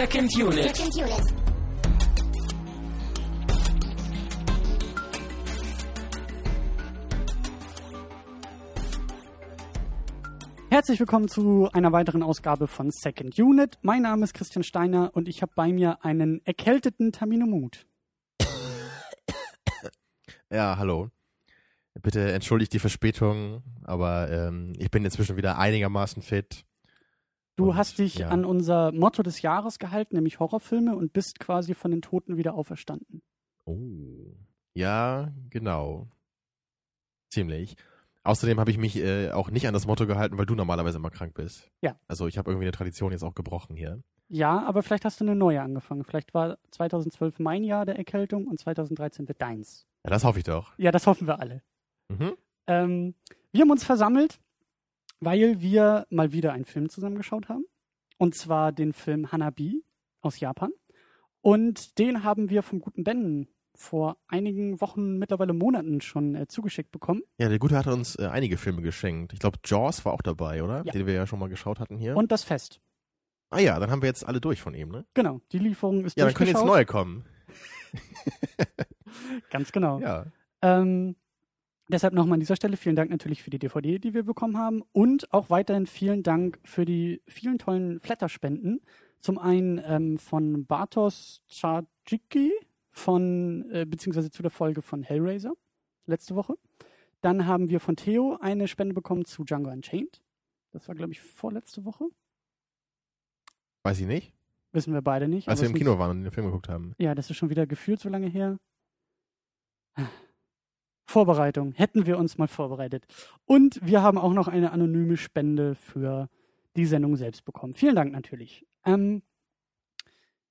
Second Unit. Second Unit. Herzlich willkommen zu einer weiteren Ausgabe von Second Unit. Mein Name ist Christian Steiner und ich habe bei mir einen erkälteten Tamino Mut. Ja, hallo. Bitte entschuldigt die Verspätung, aber ähm, ich bin inzwischen wieder einigermaßen fit. Du Und, hast dich ja. an unser Motto des Jahres gehalten, nämlich Horrorfilme, und bist quasi von den Toten wieder auferstanden. Oh. Ja, genau. Ziemlich. Außerdem habe ich mich äh, auch nicht an das Motto gehalten, weil du normalerweise immer krank bist. Ja. Also ich habe irgendwie eine Tradition jetzt auch gebrochen hier. Ja, aber vielleicht hast du eine neue angefangen. Vielleicht war 2012 mein Jahr der Erkältung und 2013 wird deins. Ja, das hoffe ich doch. Ja, das hoffen wir alle. Mhm. Ähm, wir haben uns versammelt, weil wir mal wieder einen Film zusammengeschaut haben. Und zwar den Film Hanabi aus Japan. Und den haben wir vom guten Ben vor einigen Wochen, mittlerweile Monaten schon äh, zugeschickt bekommen. Ja, der Gute hat uns äh, einige Filme geschenkt. Ich glaube, Jaws war auch dabei, oder? Ja. Den wir ja schon mal geschaut hatten hier. Und das Fest. ah ja, dann haben wir jetzt alle durch von ihm, ne? Genau, die Lieferung ist Ja, dann können jetzt neue kommen. Ganz genau. Ja. Ähm, deshalb nochmal an dieser Stelle vielen Dank natürlich für die DVD, die wir bekommen haben. Und auch weiterhin vielen Dank für die vielen tollen Flatterspenden. Zum einen ähm, von Bartosz Czarczycki von, äh, beziehungsweise zu der Folge von Hellraiser letzte Woche. Dann haben wir von Theo eine Spende bekommen zu Django Unchained. Das war, glaube ich, vorletzte Woche. Weiß ich nicht. Wissen wir beide nicht. Als wir im Kino waren und den Film geguckt haben. Ja, das ist schon wieder gefühlt so lange her. Vorbereitung. Hätten wir uns mal vorbereitet. Und wir haben auch noch eine anonyme Spende für die Sendung selbst bekommen. Vielen Dank natürlich. Ähm,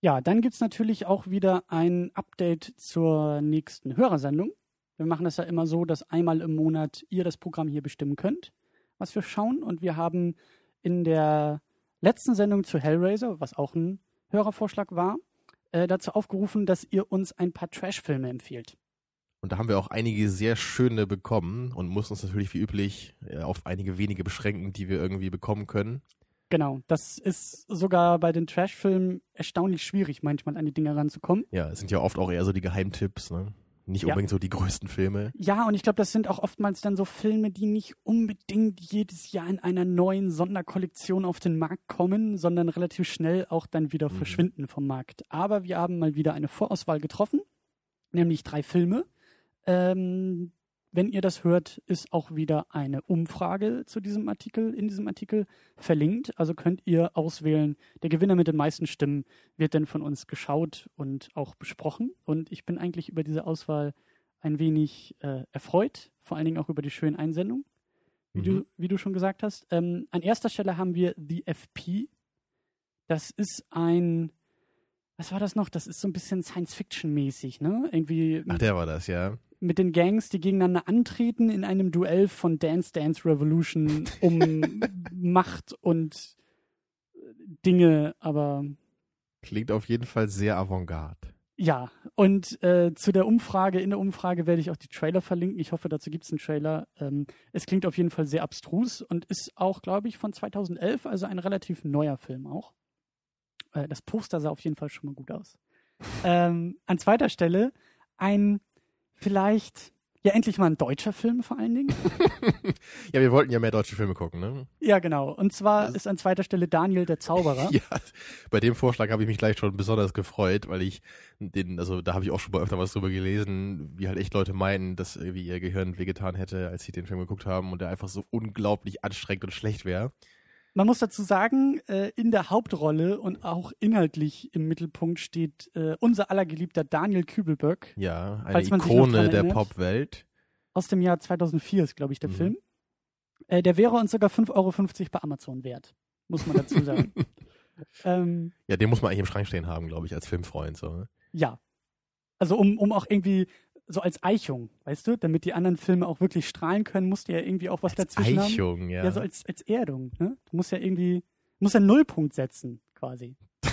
ja, dann gibt's natürlich auch wieder ein Update zur nächsten Hörersendung. Wir machen das ja immer so, dass einmal im Monat ihr das Programm hier bestimmen könnt, was wir schauen. Und wir haben in der letzten Sendung zu Hellraiser, was auch ein Hörervorschlag war, äh, dazu aufgerufen, dass ihr uns ein paar Trash-Filme empfiehlt. Und da haben wir auch einige sehr schöne bekommen und mussten uns natürlich wie üblich äh, auf einige wenige beschränken, die wir irgendwie bekommen können. Genau, das ist sogar bei den Trash-Filmen erstaunlich schwierig, manchmal an die Dinge ranzukommen. Ja, es sind ja oft auch eher so die Geheimtipps, ne? Nicht Ja. unbedingt so die größten Filme. Ja, und ich glaube, das sind auch oftmals dann so Filme, die nicht unbedingt jedes Jahr in einer neuen Sonderkollektion auf den Markt kommen, sondern relativ schnell auch dann wieder Mhm. verschwinden vom Markt. Aber wir haben mal wieder eine Vorauswahl getroffen, nämlich drei Filme. Ähm, wenn ihr das hört, ist auch wieder eine Umfrage zu diesem Artikel, in diesem Artikel verlinkt. Also könnt ihr auswählen, der Gewinner mit den meisten Stimmen wird dann von uns geschaut und auch besprochen. Und ich bin eigentlich über diese Auswahl ein wenig äh, erfreut, vor allen Dingen auch über die schönen Einsendungen, wie, Mhm. du, wie du schon gesagt hast. Ähm, an erster Stelle haben wir The FP. Das ist ein, was war das noch? Das ist so ein bisschen Science-Fiction-mäßig, ne? Irgendwie Ach, der war das, ja. Mit den Gangs, die gegeneinander antreten in einem Duell von Dance Dance Revolution um Macht und äh, Dinge, aber Klingt auf jeden Fall sehr avantgarde. ja. Und äh, zu der Umfrage, in der Umfrage werde ich auch die Trailer verlinken. Ich hoffe, dazu gibt es einen Trailer. Ähm, es klingt auf jeden Fall sehr abstrus und ist auch, glaube ich, von 2011, also ein relativ neuer Film auch. Äh, das Poster sah auf jeden Fall schon mal gut aus. Ähm, an zweiter Stelle ein vielleicht, ja endlich mal ein deutscher Film vor allen Dingen. ja, wir wollten ja mehr deutsche Filme gucken, ne? Ja, genau. Und zwar ist an zweiter Stelle Daniel der Zauberer. Ja, bei dem Vorschlag habe ich mich gleich schon besonders gefreut, weil ich den, also da habe ich auch schon mal öfter was drüber gelesen, wie halt echt Leute meinen, dass irgendwie ihr Gehirn wehgetan hätte, als sie den Film geguckt haben und der einfach so unglaublich anstrengend und schlecht wäre. Man muss dazu sagen, äh, in der Hauptrolle und auch inhaltlich im Mittelpunkt steht äh, unser allergeliebter Daniel Kübelböck Ja, eine Ikone der. Popwelt. aus dem Jahr 2004 ist, glaube ich, der Mhm. Film. Äh, der wäre uns sogar 5,50 Euro bei Amazon wert, muss man dazu sagen. ähm, Ja, den muss man eigentlich im Schrank stehen haben, glaube ich, als Filmfreund. So. ne? ja. Also um, um auch irgendwie so als Eichung, weißt du, damit die anderen Filme auch wirklich strahlen können, musst du ja irgendwie auch was Als dazwischen haben. Eichung, ja. Ja, so als, als Erdung, ne? Du musst ja irgendwie, du musst ja einen Nullpunkt setzen, quasi.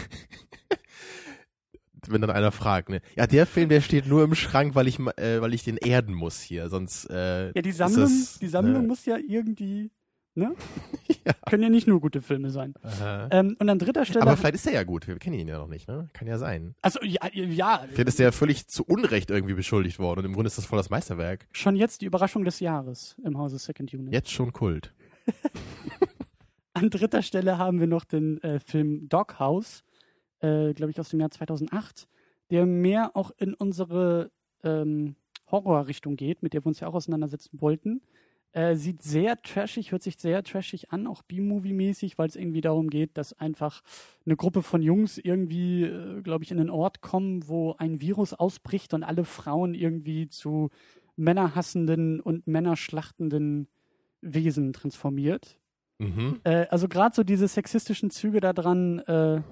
Wenn dann einer fragt, ne? Ja, der Film, der steht nur im Schrank, weil ich, äh, weil ich den erden muss hier, sonst, äh, Ja, die Sammlung, das, die Sammlung ne? muss ja irgendwie, ne? ja. Können ja nicht nur gute Filme sein. Ähm, und an dritter Stelle. Aber vielleicht ist er ja gut. Wir kennen ihn ja noch nicht, ne? Kann ja sein. Also, ja, ja. Vielleicht ist er ja völlig zu Unrecht irgendwie beschuldigt worden und im Grunde ist das voll das Meisterwerk. Schon jetzt die Überraschung des Jahres im Hause Second Unit. Jetzt schon Kult. an dritter Stelle haben wir noch den äh, Film Doghouse, äh, glaube ich, aus dem Jahr 2008, der mehr auch in unsere ähm, Horrorrichtung geht, mit der wir uns ja auch auseinandersetzen wollten. Äh, sieht sehr trashig, hört sich sehr trashig an, auch B-Movie-mäßig, weil es irgendwie darum geht, dass einfach eine Gruppe von Jungs irgendwie, äh, glaube ich, in einen Ort kommen, wo ein Virus ausbricht und alle Frauen irgendwie zu männerhassenden und männerschlachtenden Wesen transformiert. Mhm. Äh, also gerade so diese sexistischen Züge da dran äh,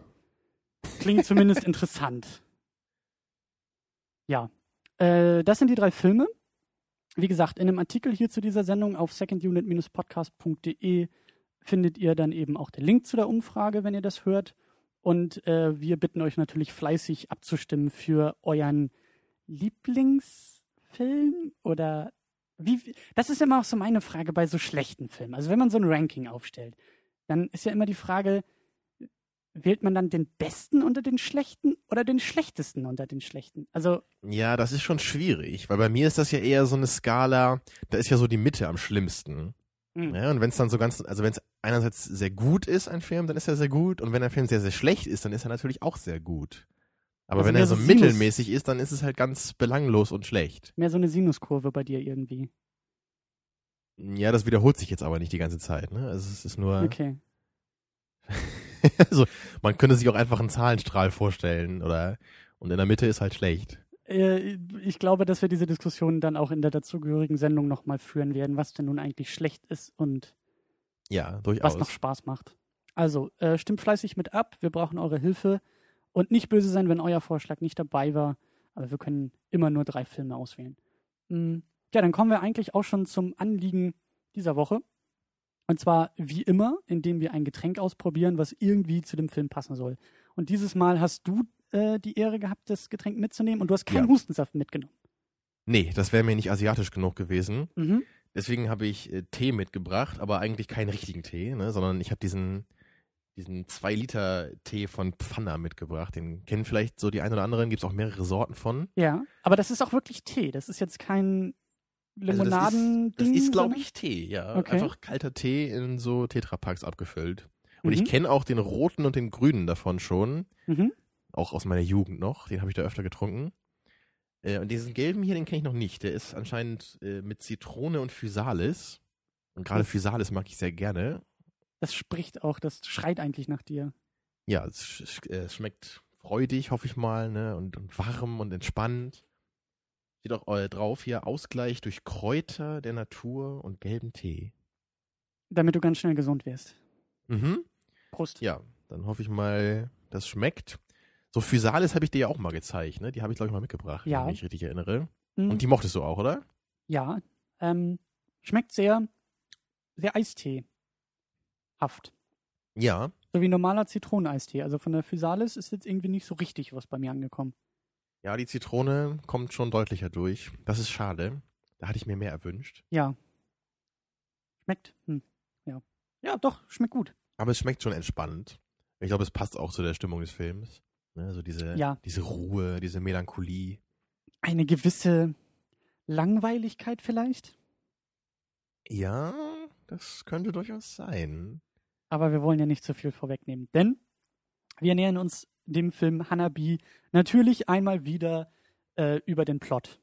klingen zumindest interessant. Ja, äh, das sind die drei Filme. Wie gesagt, in einem Artikel hier zu dieser Sendung auf secondunit-podcast.de findet ihr dann eben auch den Link zu der Umfrage, wenn ihr das hört. Und äh, wir bitten euch natürlich fleißig abzustimmen für euren Lieblingsfilm oder wie, das ist immer auch so meine Frage bei so schlechten Filmen. Also wenn man so ein Ranking aufstellt, dann ist ja immer die Frage, wählt man dann den besten unter den schlechten oder den schlechtesten unter den schlechten? Also ja, das ist schon schwierig, weil bei mir ist das ja eher so eine Skala, da ist ja so die Mitte am schlimmsten. Mhm. Ja, und wenn es dann so ganz, also wenn es einerseits sehr gut ist, ein Film, dann ist er sehr gut. Und wenn ein Film sehr, sehr schlecht ist, dann ist er natürlich auch sehr gut. Aber also wenn er so, so mittelmäßig ist, dann ist es halt ganz belanglos und schlecht. Mehr so eine Sinuskurve bei dir irgendwie. Ja, das wiederholt sich jetzt aber nicht die ganze Zeit, ne? Also es ist nur. Okay. also, man könnte sich auch einfach einen Zahlenstrahl vorstellen, oder? Und in der Mitte ist halt schlecht. Ich glaube, dass wir diese Diskussion dann auch in der dazugehörigen Sendung nochmal führen werden, was denn nun eigentlich schlecht ist und ja, durchaus. was noch Spaß macht. Also, äh, stimmt fleißig mit ab. Wir brauchen eure Hilfe. Und nicht böse sein, wenn euer Vorschlag nicht dabei war. Aber wir können immer nur drei Filme auswählen. Hm, ja, dann kommen wir eigentlich auch schon zum Anliegen dieser Woche. Und zwar wie immer, indem wir ein Getränk ausprobieren, was irgendwie zu dem Film passen soll. Und dieses Mal hast du äh, die Ehre gehabt, das Getränk mitzunehmen und du hast keinen ja. Hustensaft mitgenommen. Nee, das wäre mir nicht asiatisch genug gewesen. Mhm. Deswegen habe ich äh, Tee mitgebracht, aber eigentlich keinen richtigen Tee, ne, sondern ich habe diesen, diesen 2-Liter-Tee von Pfanner mitgebracht. Den kennen vielleicht so die ein oder anderen, gibt es auch mehrere Sorten von. Ja, aber das ist auch wirklich Tee. Das ist jetzt kein Limonaden. Also das ist, ist glaube ich, Tee, ja. Okay. Einfach kalter Tee in so Tetrapacks abgefüllt. Und mhm. ich kenne auch den roten und den grünen davon schon. Mhm. Auch aus meiner Jugend noch. Den habe ich da öfter getrunken. Äh, und diesen gelben hier, den kenne ich noch nicht. Der ist anscheinend äh, mit Zitrone und Physalis. Und gerade Physalis mag ich sehr gerne. Das spricht auch, das schreit eigentlich nach dir. Ja, es, sch äh, es schmeckt freudig, hoffe ich mal, ne? Und, und warm und entspannt. Steht auch äh, drauf hier Ausgleich durch Kräuter der Natur und gelben Tee. Damit du ganz schnell gesund wirst. Mhm. Prost. Ja, dann hoffe ich mal, das schmeckt. So Physalis habe ich dir ja auch mal gezeigt, ne? Die habe ich, glaube ich, mal mitgebracht, ja. wenn ich mich richtig erinnere. Mhm. Und die mochtest du auch, oder? Ja. Ähm, schmeckt sehr, sehr Eisteehaft. Ja. So wie normaler Zitroneneistee. Also von der Physalis ist jetzt irgendwie nicht so richtig was bei mir angekommen. Ja, die Zitrone kommt schon deutlicher durch. Das ist schade. Da hatte ich mir mehr erwünscht. Ja. Schmeckt. Hm. Ja. Ja, doch, schmeckt gut. Aber es schmeckt schon entspannt. Ich glaube, es passt auch zu der Stimmung des Films. Ne, so diese, ja. diese Ruhe, diese Melancholie. Eine gewisse Langweiligkeit vielleicht? Ja, das könnte durchaus sein. Aber wir wollen ja nicht zu viel vorwegnehmen, denn wir nähern uns dem Film Hanabi natürlich einmal wieder äh, über den Plot.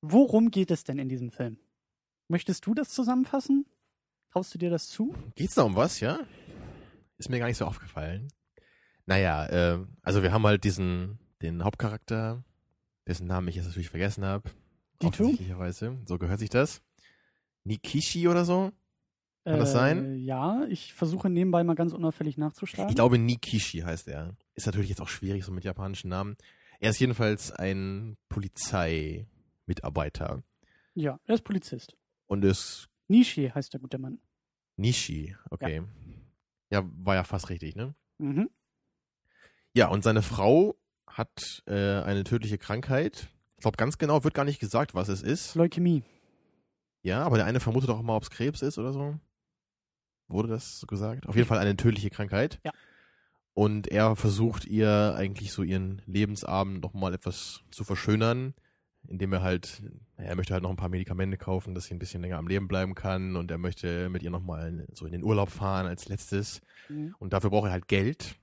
Worum geht es denn in diesem Film? Möchtest du das zusammenfassen? Traust du dir das zu? Geht's da um was, ja? Ist mir gar nicht so aufgefallen. Naja, äh, also wir haben halt diesen, den Hauptcharakter, dessen Namen ich jetzt natürlich vergessen habe. Offensichtlicherweise. So gehört sich das. Nikishi oder so? Kann äh, das sein? Ja, ich versuche nebenbei mal ganz unauffällig nachzuschlagen. Ich glaube, Nikishi heißt er. Ist natürlich jetzt auch schwierig, so mit japanischen Namen. Er ist jedenfalls ein Polizeimitarbeiter. Ja, er ist Polizist. Und ist. Nishi heißt der gute Mann. Nishi, okay. Ja, ja war ja fast richtig, ne? Mhm. Ja, und seine Frau hat äh, eine tödliche Krankheit. Ich glaube, ganz genau wird gar nicht gesagt, was es ist. Leukämie. Ja, aber der eine vermutet auch immer, ob es Krebs ist oder so. Wurde das so gesagt? Auf jeden Fall eine tödliche Krankheit. Ja. Und er versucht ihr eigentlich so ihren Lebensabend nochmal etwas zu verschönern, indem er halt, er möchte halt noch ein paar Medikamente kaufen, dass sie ein bisschen länger am Leben bleiben kann und er möchte mit ihr nochmal so in den Urlaub fahren als letztes. Mhm. Und dafür braucht er halt Geld.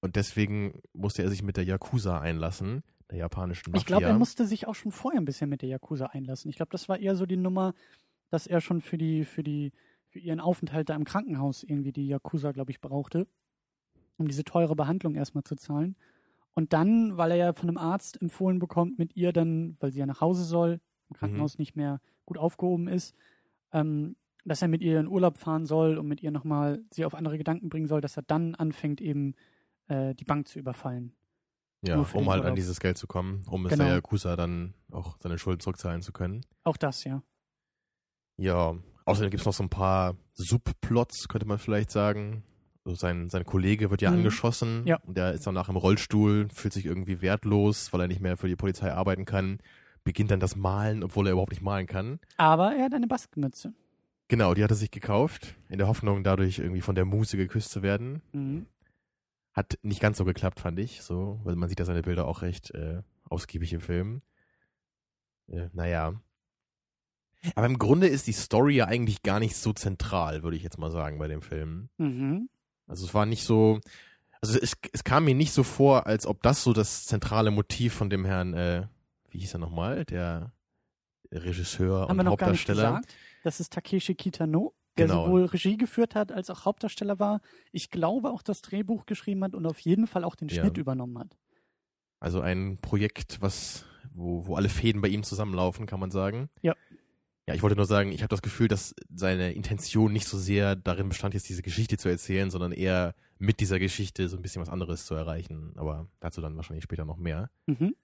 Und deswegen musste er sich mit der Yakuza einlassen, der japanischen Mafia. Ich glaube, er musste sich auch schon vorher ein bisschen mit der Yakuza einlassen. Ich glaube, das war eher so die Nummer, dass er schon für die, für die, für ihren Aufenthalt da im Krankenhaus irgendwie die Yakuza, glaube ich, brauchte, um diese teure Behandlung erstmal zu zahlen. Und dann, weil er ja von einem Arzt empfohlen bekommt, mit ihr dann, weil sie ja nach Hause soll, im Krankenhaus nicht mehr gut aufgehoben ist, ähm, dass er mit ihr in Urlaub fahren soll und mit ihr nochmal sie auf andere Gedanken bringen soll, dass er dann anfängt, eben äh, die Bank zu überfallen. ja, um halt an dieses Geld zu kommen, um es Genau. der Yakuza dann auch seine Schulden zurückzahlen zu können. Auch das, ja. Ja, außerdem gibt es noch so ein paar Subplots, könnte man vielleicht sagen. Also sein, sein Kollege wird ja Mhm. angeschossen Ja. und der ist danach im Rollstuhl, fühlt sich irgendwie wertlos, weil er nicht mehr für die Polizei arbeiten kann, beginnt dann das Malen, obwohl er überhaupt nicht malen kann. Aber er hat eine Baskenmütze. Genau, die hat er sich gekauft, in der Hoffnung, dadurch irgendwie von der Muse geküsst zu werden. Mhm. Hat nicht ganz so geklappt, fand ich, so, weil man sieht ja seine Bilder auch recht äh, ausgiebig im Film. Äh, naja. Aber im Grunde ist die Story ja eigentlich gar nicht so zentral, würde ich jetzt mal sagen, bei dem Film. Mhm. Also es war nicht so, also es, es kam mir nicht so vor, als ob das so das zentrale Motiv von dem Herrn, äh, wie hieß er nochmal, der Regisseur Haben wir und noch gar nicht Hauptdarsteller. gesagt. Das ist Takeshi Kitano, der Genau. sowohl Regie geführt hat, als auch Hauptdarsteller war. Ich glaube auch das Drehbuch geschrieben hat und auf jeden Fall auch den Ja. Schnitt übernommen hat. Also ein Projekt, was, wo, wo alle Fäden bei ihm zusammenlaufen, kann man sagen. Ja. Ja, ich wollte nur sagen, ich habe das Gefühl, dass seine Intention nicht so sehr darin bestand, jetzt diese Geschichte zu erzählen, sondern eher mit dieser Geschichte so ein bisschen was anderes zu erreichen. Aber dazu dann wahrscheinlich später noch mehr. Mhm.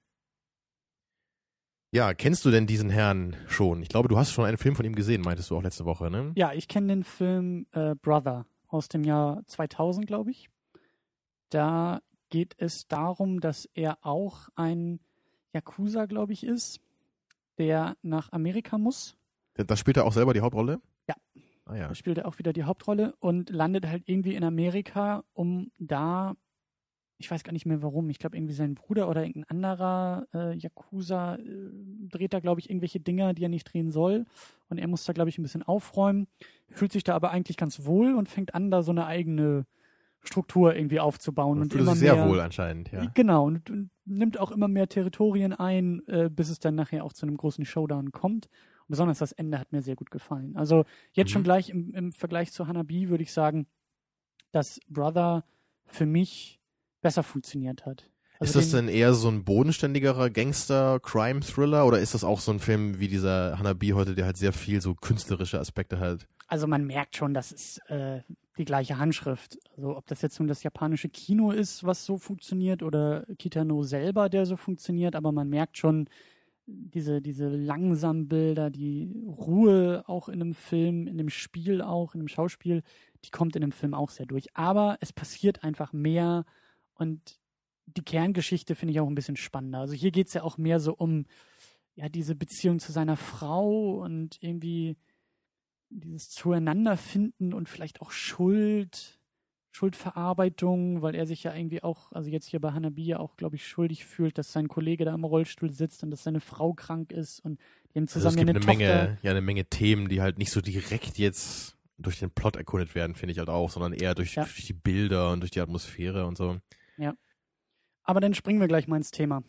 Ja, kennst du denn diesen Herrn schon? Ich glaube, du hast schon einen Film von ihm gesehen, meintest du auch letzte Woche, ne? Ja, ich kenne den Film äh, Brother aus dem Jahr 2000, glaube ich. Da geht es darum, dass er auch ein Yakuza, glaube ich, ist, der nach Amerika muss. Da spielt er auch selber die Hauptrolle? Ja. Ah ja. Da spielt er auch wieder die Hauptrolle und landet halt irgendwie in Amerika, um da, ich weiß gar nicht mehr warum, ich glaube irgendwie sein Bruder oder irgendein anderer äh, Yakuza äh, dreht da, glaube ich, irgendwelche Dinger, die er nicht drehen soll. Und er muss da, glaube ich, ein bisschen aufräumen, fühlt sich da aber eigentlich ganz wohl und fängt an, da so eine eigene Struktur irgendwie aufzubauen. Und Und, fühlt immer sich sehr mehr, wohl anscheinend, ja. Genau, und, und nimmt auch immer mehr Territorien ein, äh, bis es dann nachher auch zu einem großen Showdown kommt. Besonders das Ende hat mir sehr gut gefallen. Also jetzt schon Mhm. gleich im, im Vergleich zu Hanabi würde ich sagen, dass Brother für mich besser funktioniert hat. ist Also das den- denn eher so ein bodenständigerer Gangster-Crime-Thriller oder ist das auch so ein Film wie dieser Hanabi heute, der halt sehr viel so künstlerische Aspekte hat? Also man merkt schon, das ist äh, die gleiche Handschrift. Also ob das jetzt nun das japanische Kino ist, was so funktioniert, oder Kitano selber, der so funktioniert, aber man merkt schon diese, diese langsamen Bilder, die Ruhe auch in einem Film, in dem Spiel auch, in dem Schauspiel, die kommt in dem Film auch sehr durch. Aber es passiert einfach mehr und die Kerngeschichte finde ich auch ein bisschen spannender. Also hier geht es ja auch mehr so um ja, diese Beziehung zu seiner Frau und irgendwie dieses Zueinanderfinden und vielleicht auch Schuld, Schuldverarbeitung, weil er sich ja irgendwie auch, also jetzt hier bei Hanabi ja auch, glaube ich, schuldig fühlt, dass sein Kollege da im Rollstuhl sitzt und dass seine Frau krank ist und die haben Also zusammen es gibt eine, eine Tochter. Menge, ja, eine Menge Themen, die halt nicht so direkt jetzt durch den Plot erkundet werden, finde ich halt auch, sondern eher durch, Ja. durch die Bilder und durch die Atmosphäre und so. Aber dann springen wir gleich mal ins Thema.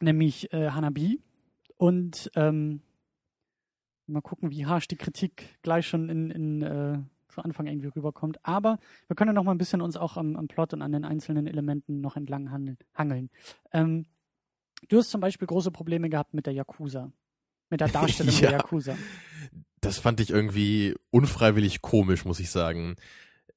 Nämlich äh, Hanabi. Und ähm, mal gucken, wie harsch die Kritik gleich schon in, in äh, zu Anfang irgendwie rüberkommt. Aber wir können noch mal ein bisschen uns auch am, am Plot und an den einzelnen Elementen noch entlang handeln, hangeln. Ähm, du hast zum Beispiel große Probleme gehabt mit der Yakuza. Mit der Darstellung Ja. der Yakuza. Das fand ich irgendwie unfreiwillig komisch, muss ich sagen.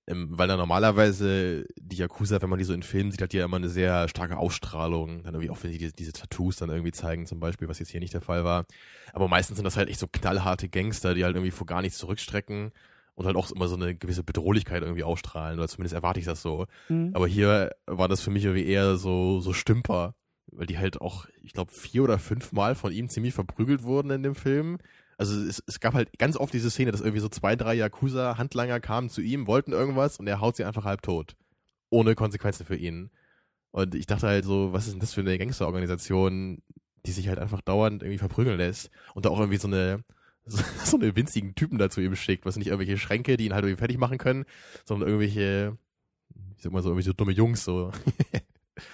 Ähm, weil da normalerweise die Yakuza, wenn man die so in Filmen sieht, hat die ja immer eine sehr starke Ausstrahlung. Dann irgendwie auch, wenn die diese, diese Tattoos dann irgendwie zeigen, zum Beispiel, was jetzt hier nicht der Fall war. Aber meistens sind das halt echt so knallharte Gangster, die halt irgendwie vor gar nichts zurückstrecken und halt auch immer so eine gewisse Bedrohlichkeit irgendwie ausstrahlen. Oder zumindest erwarte ich das so. Hm. Aber hier war das für mich irgendwie eher so, so Stümper, weil die halt auch, ich glaube, vier oder fünf Mal von ihm ziemlich verprügelt wurden in dem Film. Also es, es gab halt ganz oft diese Szene, dass irgendwie so zwei, drei Yakuza-Handlanger kamen zu ihm, wollten irgendwas und er haut sie einfach halb tot. Ohne Konsequenzen für ihn. Und ich dachte halt so, was ist denn das für eine Gangsterorganisation, die sich halt einfach dauernd irgendwie verprügeln lässt und da auch irgendwie so eine so, eine winzigen Typen dazu ihm schickt, was nicht irgendwelche Schränke, die ihn halt irgendwie fertig machen können, sondern irgendwelche, ich sag mal so, irgendwie so dumme Jungs so.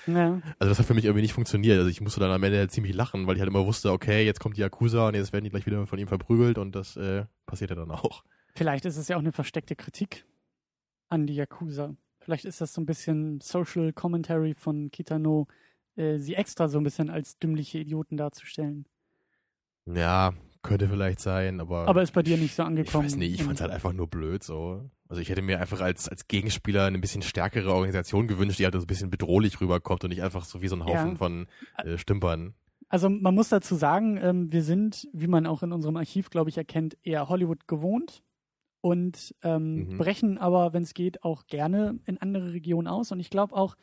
Ja. Also das hat für mich irgendwie nicht funktioniert. Also ich musste dann am Ende halt ziemlich lachen, weil ich halt immer wusste, okay, jetzt kommt die Yakuza und jetzt werden die gleich wieder von ihm verprügelt und das äh, passiert ja dann auch. Vielleicht ist es ja auch eine versteckte Kritik an die Yakuza. Vielleicht ist das so ein bisschen Social Commentary von Kitano, äh, sie extra so ein bisschen als dümmliche Idioten darzustellen. Ja, könnte vielleicht sein, aber. Aber ist bei dir nicht so ich angekommen. weiß nicht, ich fand's halt einfach nur blöd so. Also ich hätte mir einfach als, als Gegenspieler eine bisschen stärkere Organisation gewünscht, die halt so ein bisschen bedrohlich rüberkommt und nicht einfach so wie so ein Haufen Ja. von äh, Stümpern. Also man muss dazu sagen, ähm, wir sind, wie man auch in unserem Archiv, glaube ich, erkennt, eher Hollywood gewohnt und ähm, Mhm. brechen aber, wenn es geht, auch gerne in andere Regionen aus. Und ich glaube auch,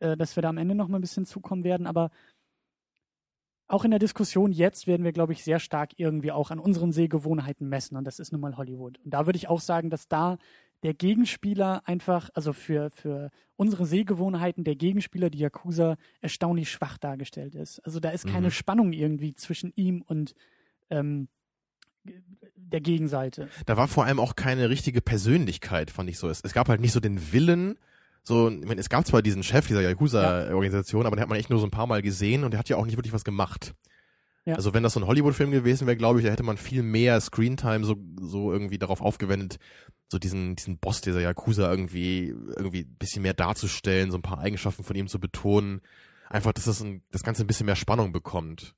äh, dass wir da am Ende noch mal ein bisschen zukommen werden. Aber auch in der Diskussion jetzt werden wir, glaube ich, sehr stark irgendwie auch an unseren Sehgewohnheiten messen. Und das ist nun mal Hollywood. Und da würde ich auch sagen, dass da der Gegenspieler einfach, also für, für unsere Sehgewohnheiten, der Gegenspieler, die Yakuza, erstaunlich schwach dargestellt ist. Also da ist keine Mhm. Spannung irgendwie zwischen ihm und ähm, der Gegenseite. Da war vor allem auch keine richtige Persönlichkeit, fand ich so. Es, es gab halt nicht so den Willen, so, ich meine, es gab zwar diesen Chef dieser Yakuza-Organisation, aber den hat man echt nur so ein paar Mal gesehen und der hat ja auch nicht wirklich was gemacht. Ja. Also wenn das so ein Hollywood-Film gewesen wäre, glaube ich, da hätte man viel mehr Screentime so, so irgendwie darauf aufgewendet, so diesen, diesen Boss dieser Yakuza irgendwie, irgendwie ein bisschen mehr darzustellen, so ein paar Eigenschaften von ihm zu betonen. Einfach, dass das, ein, das Ganze ein bisschen mehr Spannung bekommt.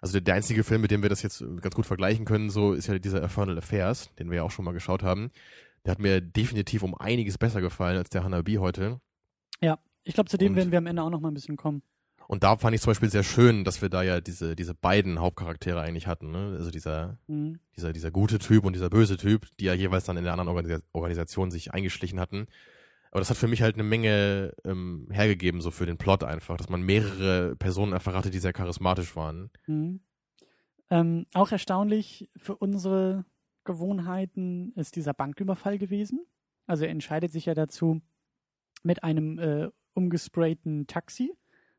Also der, der einzige Film, mit dem wir das jetzt ganz gut vergleichen können, so ist ja dieser Infernal Affairs, den wir ja auch schon mal geschaut haben. Der hat mir definitiv um einiges besser gefallen als der Hanabi heute. Ich glaube, zu dem Und- werden wir am Ende auch noch mal ein bisschen kommen. Und da fand ich zum Beispiel sehr schön, dass wir da ja diese, diese beiden Hauptcharaktere eigentlich hatten. Ne? Also dieser, Mhm. dieser, dieser gute Typ und dieser böse Typ, die ja jeweils dann in der anderen Organisa Organisation sich eingeschlichen hatten. Aber das hat für mich halt eine Menge ähm, hergegeben, so für den Plot einfach, dass man mehrere Personen einfach hatte, die sehr charismatisch waren. Mhm. Ähm, auch erstaunlich für unsere Gewohnheiten ist dieser Banküberfall gewesen. Also er entscheidet sich ja dazu, mit einem äh, umgesprayten Taxi,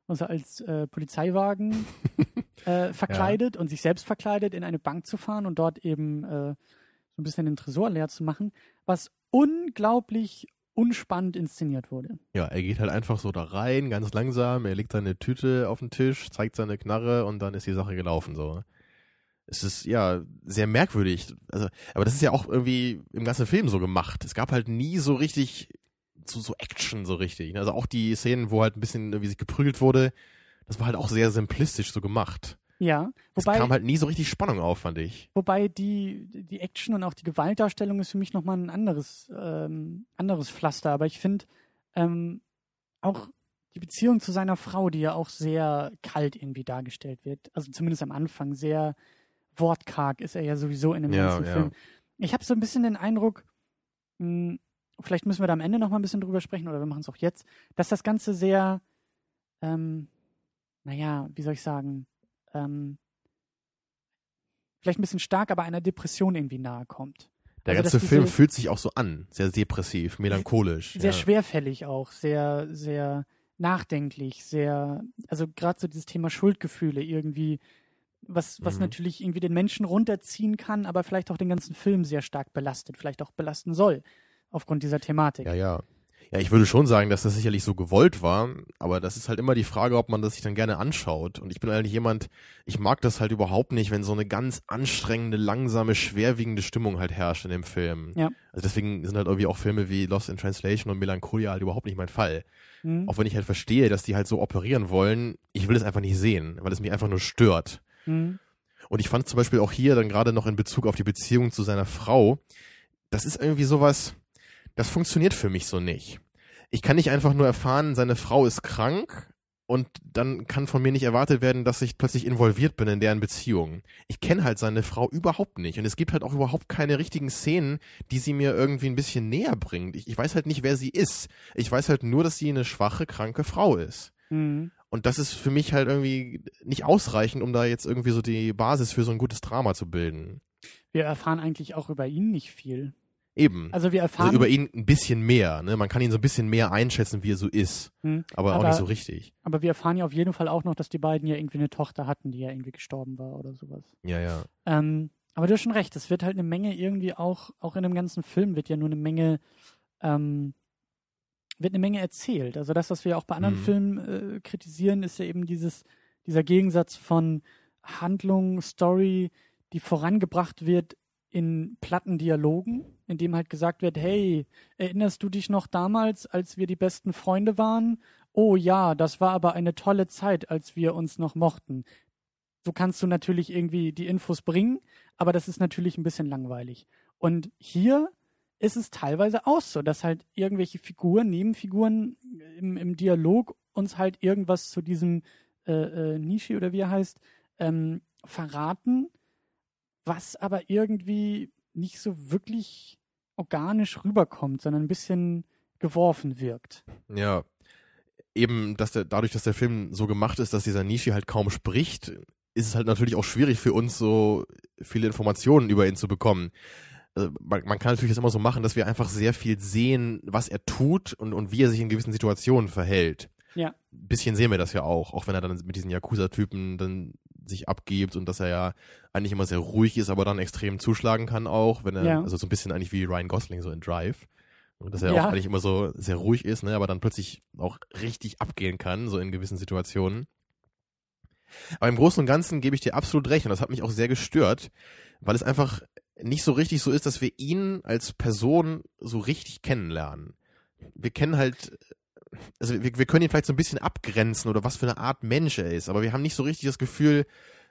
was er als äh, Polizeiwagen äh, verkleidet und sich selbst verkleidet, in eine Bank zu fahren und dort eben äh, so ein bisschen den Tresor leer zu machen, was unglaublich unspannend inszeniert wurde. Ja, er geht halt einfach so da rein, ganz langsam, er legt seine Tüte auf den Tisch, zeigt seine Knarre und dann ist die Sache gelaufen, so. Es ist, ja, sehr merkwürdig. Also, aber das ist ja auch irgendwie im ganzen Film so gemacht. Es gab halt nie so richtig, so, so Action so richtig. Also auch die Szenen, wo halt ein bisschen irgendwie sich geprügelt wurde, das war halt auch sehr simplistisch so gemacht. Ja, Es wobei, kam halt nie so richtig Spannung auf, fand ich. Wobei die, die Action und auch die Gewaltdarstellung ist für mich nochmal ein anderes, ähm, anderes Pflaster. Aber ich finde ähm, auch die Beziehung zu seiner Frau, die ja auch sehr kalt irgendwie dargestellt wird, also zumindest am Anfang sehr wortkarg ist er ja sowieso in dem Ja, ganzen ja. Film. Ich habe so ein bisschen den Eindruck, mh, vielleicht müssen wir da am Ende nochmal ein bisschen drüber sprechen oder wir machen es auch jetzt, dass das Ganze sehr, ähm, naja, wie soll ich sagen, ähm, vielleicht ein bisschen stark, aber einer Depression irgendwie nahe kommt. Der Also, ganze Film fühlt sich auch so an. Sehr depressiv, melancholisch. Sehr ja. schwerfällig auch, sehr, sehr nachdenklich, sehr, also gerade so dieses Thema Schuldgefühle irgendwie, was, was Mhm. natürlich irgendwie den Menschen runterziehen kann, aber vielleicht auch den ganzen Film sehr stark belastet, vielleicht auch belasten soll, aufgrund dieser Thematik. Ja, ja. Ja, ich würde schon sagen, dass das sicherlich so gewollt war, aber das ist halt immer die Frage, ob man das sich dann gerne anschaut. Und ich bin eigentlich jemand, ich mag das halt überhaupt nicht, wenn so eine ganz anstrengende, langsame, schwerwiegende Stimmung halt herrscht in dem Film. Ja. Also deswegen sind halt irgendwie auch Filme wie Lost in Translation und Melancholia halt überhaupt nicht mein Fall. Mhm. Auch wenn ich halt verstehe, dass die halt so operieren wollen, ich will es einfach nicht sehen, weil es mich einfach nur stört. Mhm. Und ich fand zum Beispiel auch hier dann gerade noch in Bezug auf die Beziehung zu seiner Frau, das ist irgendwie sowas, das funktioniert für mich so nicht. Ich kann nicht einfach nur erfahren, seine Frau ist krank und dann kann von mir nicht erwartet werden, dass ich plötzlich involviert bin in deren Beziehung. Ich kenne halt seine Frau überhaupt nicht und es gibt halt auch überhaupt keine richtigen Szenen, die sie mir irgendwie ein bisschen näher bringt. Ich, ich weiß halt nicht, wer sie ist. Ich weiß halt nur, dass sie eine schwache, kranke Frau ist. Mhm. Und das ist für mich halt irgendwie nicht ausreichend, um da jetzt irgendwie so die Basis für so ein gutes Drama zu bilden. Wir erfahren eigentlich auch über ihn nicht viel. Eben. Also wir erfahren Also über ihn ein bisschen mehr, ne? Man kann ihn so ein bisschen mehr einschätzen, wie er so ist. Hm, Aber, auch Aber- nicht so richtig. aber wir erfahren ja auf jeden Fall auch noch, dass die beiden ja irgendwie eine Tochter hatten, die ja irgendwie gestorben war oder sowas. Ja, ja. Ähm, aber du hast schon recht, es wird halt eine Menge irgendwie auch, auch in dem ganzen Film wird ja nur eine Menge, ähm, wird eine Menge erzählt. Also das, was wir auch bei anderen Mhm. Filmen äh, kritisieren, ist ja eben dieses, dieser Gegensatz von Handlung, Story, die vorangebracht wird in platten Dialogen, in dem halt gesagt wird, hey, erinnerst du dich noch damals, als wir die besten Freunde waren? Oh ja, das war aber eine tolle Zeit, als wir uns noch mochten. So kannst du natürlich irgendwie die Infos bringen, aber das ist natürlich ein bisschen langweilig. Und hier ist es teilweise auch so, dass halt irgendwelche Figuren, Nebenfiguren im, im Dialog uns halt irgendwas zu diesem äh, äh, Nishi oder wie er heißt, ähm, verraten, was aber irgendwie nicht so wirklich organisch rüberkommt, sondern ein bisschen geworfen wirkt. Ja. Eben, dass der, dadurch, dass der Film so gemacht ist, dass dieser Nishi halt kaum spricht, ist es halt natürlich auch schwierig für uns, so viele Informationen über ihn zu bekommen. Also man, man kann natürlich das immer so machen, dass wir einfach sehr viel sehen, was er tut und, und wie er sich in gewissen Situationen verhält. Ja. Ein bisschen sehen wir das ja auch, auch wenn er dann mit diesen Yakuza-Typen dann sich abgibt und dass er ja eigentlich immer sehr ruhig ist, aber dann extrem zuschlagen kann auch, wenn er, Ja. also so ein bisschen eigentlich wie Ryan Gosling so in Drive. Und dass er Ja. auch eigentlich immer so sehr ruhig ist, ne, aber dann plötzlich auch richtig abgehen kann, so in gewissen Situationen. Aber im Großen und Ganzen gebe ich dir absolut recht und das hat mich auch sehr gestört, weil es einfach nicht so richtig so ist, dass wir ihn als Person so richtig kennenlernen. Wir kennen halt, also wir, wir können ihn vielleicht so ein bisschen abgrenzen oder was für eine Art Mensch er ist, aber wir haben nicht so richtig das Gefühl,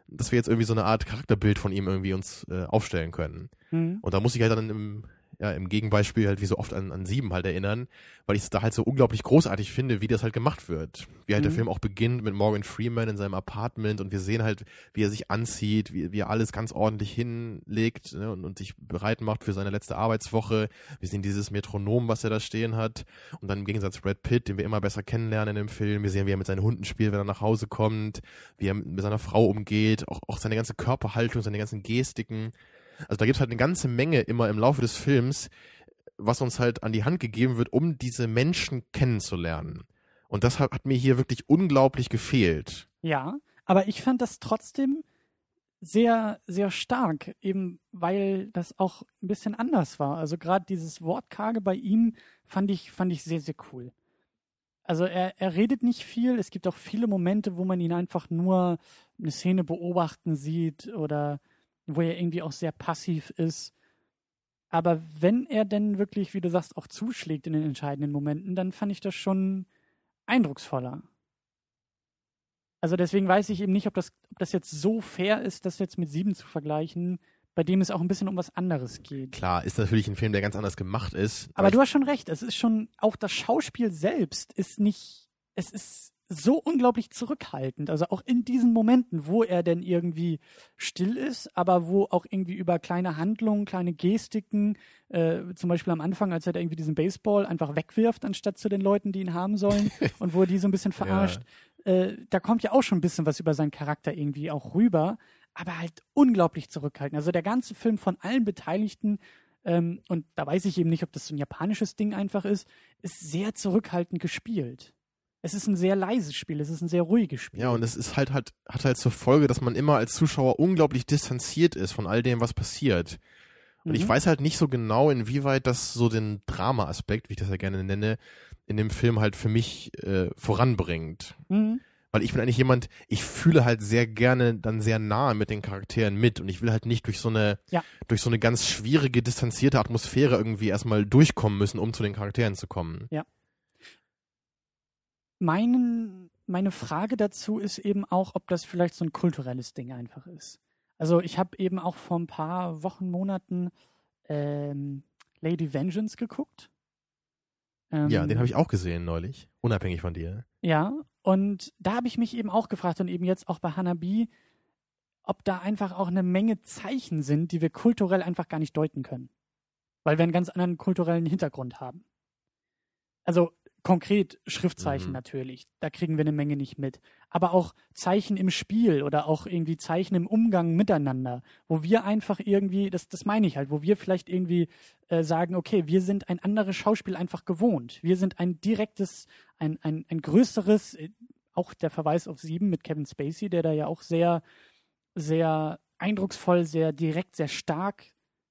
dass wir jetzt irgendwie so eine Art Charakterbild von ihm irgendwie uns äh, aufstellen können. Mhm. Und da muss ich halt dann im, ja, im Gegenbeispiel halt wie so oft an, an Sieben halt erinnern, weil ich es da halt so unglaublich großartig finde, wie das halt gemacht wird. Wie halt der Mhm. Film auch beginnt mit Morgan Freeman in seinem Apartment und wir sehen halt, wie er sich anzieht, wie, wie er alles ganz ordentlich hinlegt ne, und, und sich bereit macht für seine letzte Arbeitswoche. Wir sehen dieses Metronom, was er da stehen hat. Und dann im Gegensatz Brad Pitt, den wir immer besser kennenlernen in dem Film. Wir sehen, wie er mit seinen Hunden spielt, wenn er nach Hause kommt, wie er mit, mit seiner Frau umgeht, auch, auch seine ganze Körperhaltung, seine ganzen Gestiken. Also da gibt es halt eine ganze Menge immer im Laufe des Films, was uns halt an die Hand gegeben wird, um diese Menschen kennenzulernen. Und das hat, mir hier wirklich unglaublich gefehlt. Ja, aber ich fand das trotzdem sehr, sehr stark, eben weil das auch ein bisschen anders war. Also gerade dieses Wortkarge bei ihm fand ich, fand ich sehr, sehr cool. Also er, er redet nicht viel. Es gibt auch viele Momente, wo man ihn einfach nur eine Szene beobachten sieht oder wo er irgendwie auch sehr passiv ist. Aber wenn er denn wirklich, wie du sagst, auch zuschlägt in den entscheidenden Momenten, dann fand ich das schon eindrucksvoller. Also deswegen weiß ich eben nicht, ob das, ob das jetzt so fair ist, das jetzt mit sieben zu vergleichen, bei dem es auch ein bisschen um was anderes geht. Klar, ist natürlich ein Film, der ganz anders gemacht ist. Aber ich- du hast schon recht, es ist schon, auch das Schauspiel selbst ist nicht, es ist so unglaublich zurückhaltend. Also auch in diesen Momenten, wo er denn irgendwie still ist, aber wo auch irgendwie über kleine Handlungen, kleine Gestiken, äh, zum Beispiel am Anfang, als er da irgendwie diesen Baseball einfach wegwirft, anstatt zu den Leuten, die ihn haben sollen, und wo er die so ein bisschen verarscht, äh, da kommt ja auch schon ein bisschen was über seinen Charakter irgendwie auch rüber, aber halt unglaublich zurückhaltend. Also der ganze Film von allen Beteiligten ähm, und da weiß ich eben nicht, ob das so ein japanisches Ding einfach ist, ist sehr zurückhaltend gespielt. Es ist ein sehr leises Spiel, es ist ein sehr ruhiges Spiel. Ja, und es ist halt, halt, hat halt zur Folge, dass man immer als Zuschauer unglaublich distanziert ist von all dem, was passiert. Und ich Mhm. weiß halt nicht so genau, inwieweit das so den Drama-Aspekt, wie ich das ja gerne nenne, in dem Film halt für mich äh, voranbringt. Mhm. Weil ich bin eigentlich jemand, ich fühle halt sehr gerne dann sehr nahe mit den Charakteren mit und ich will halt nicht durch so eine, Ja. durch so eine ganz schwierige, distanzierte Atmosphäre irgendwie erstmal durchkommen müssen, um zu den Charakteren zu kommen. Meinen, meine Frage dazu ist eben auch, ob das vielleicht so ein kulturelles Ding einfach ist. Also ich habe eben auch vor ein paar Wochen, Monaten ähm, Lady Vengeance geguckt. Ähm, Ja, den habe ich auch gesehen neulich, unabhängig von dir. Ja, und da habe ich mich eben auch gefragt und eben jetzt auch bei Hanabi, ob da einfach auch eine Menge Zeichen sind, die wir kulturell einfach gar nicht deuten können. Weil wir einen ganz anderen kulturellen Hintergrund haben. Also konkret Schriftzeichen Mhm. natürlich. Da kriegen wir eine Menge nicht mit. Aber auch Zeichen im Spiel oder auch irgendwie Zeichen im Umgang miteinander, wo wir einfach irgendwie, das, das meine ich halt, wo wir vielleicht irgendwie äh, sagen, okay, wir sind ein anderes Schauspiel einfach gewohnt. Wir sind ein direktes, ein, ein, ein größeres, äh, auch der Verweis auf sieben mit Kevin Spacey, der da ja auch sehr, sehr eindrucksvoll, sehr direkt, sehr stark,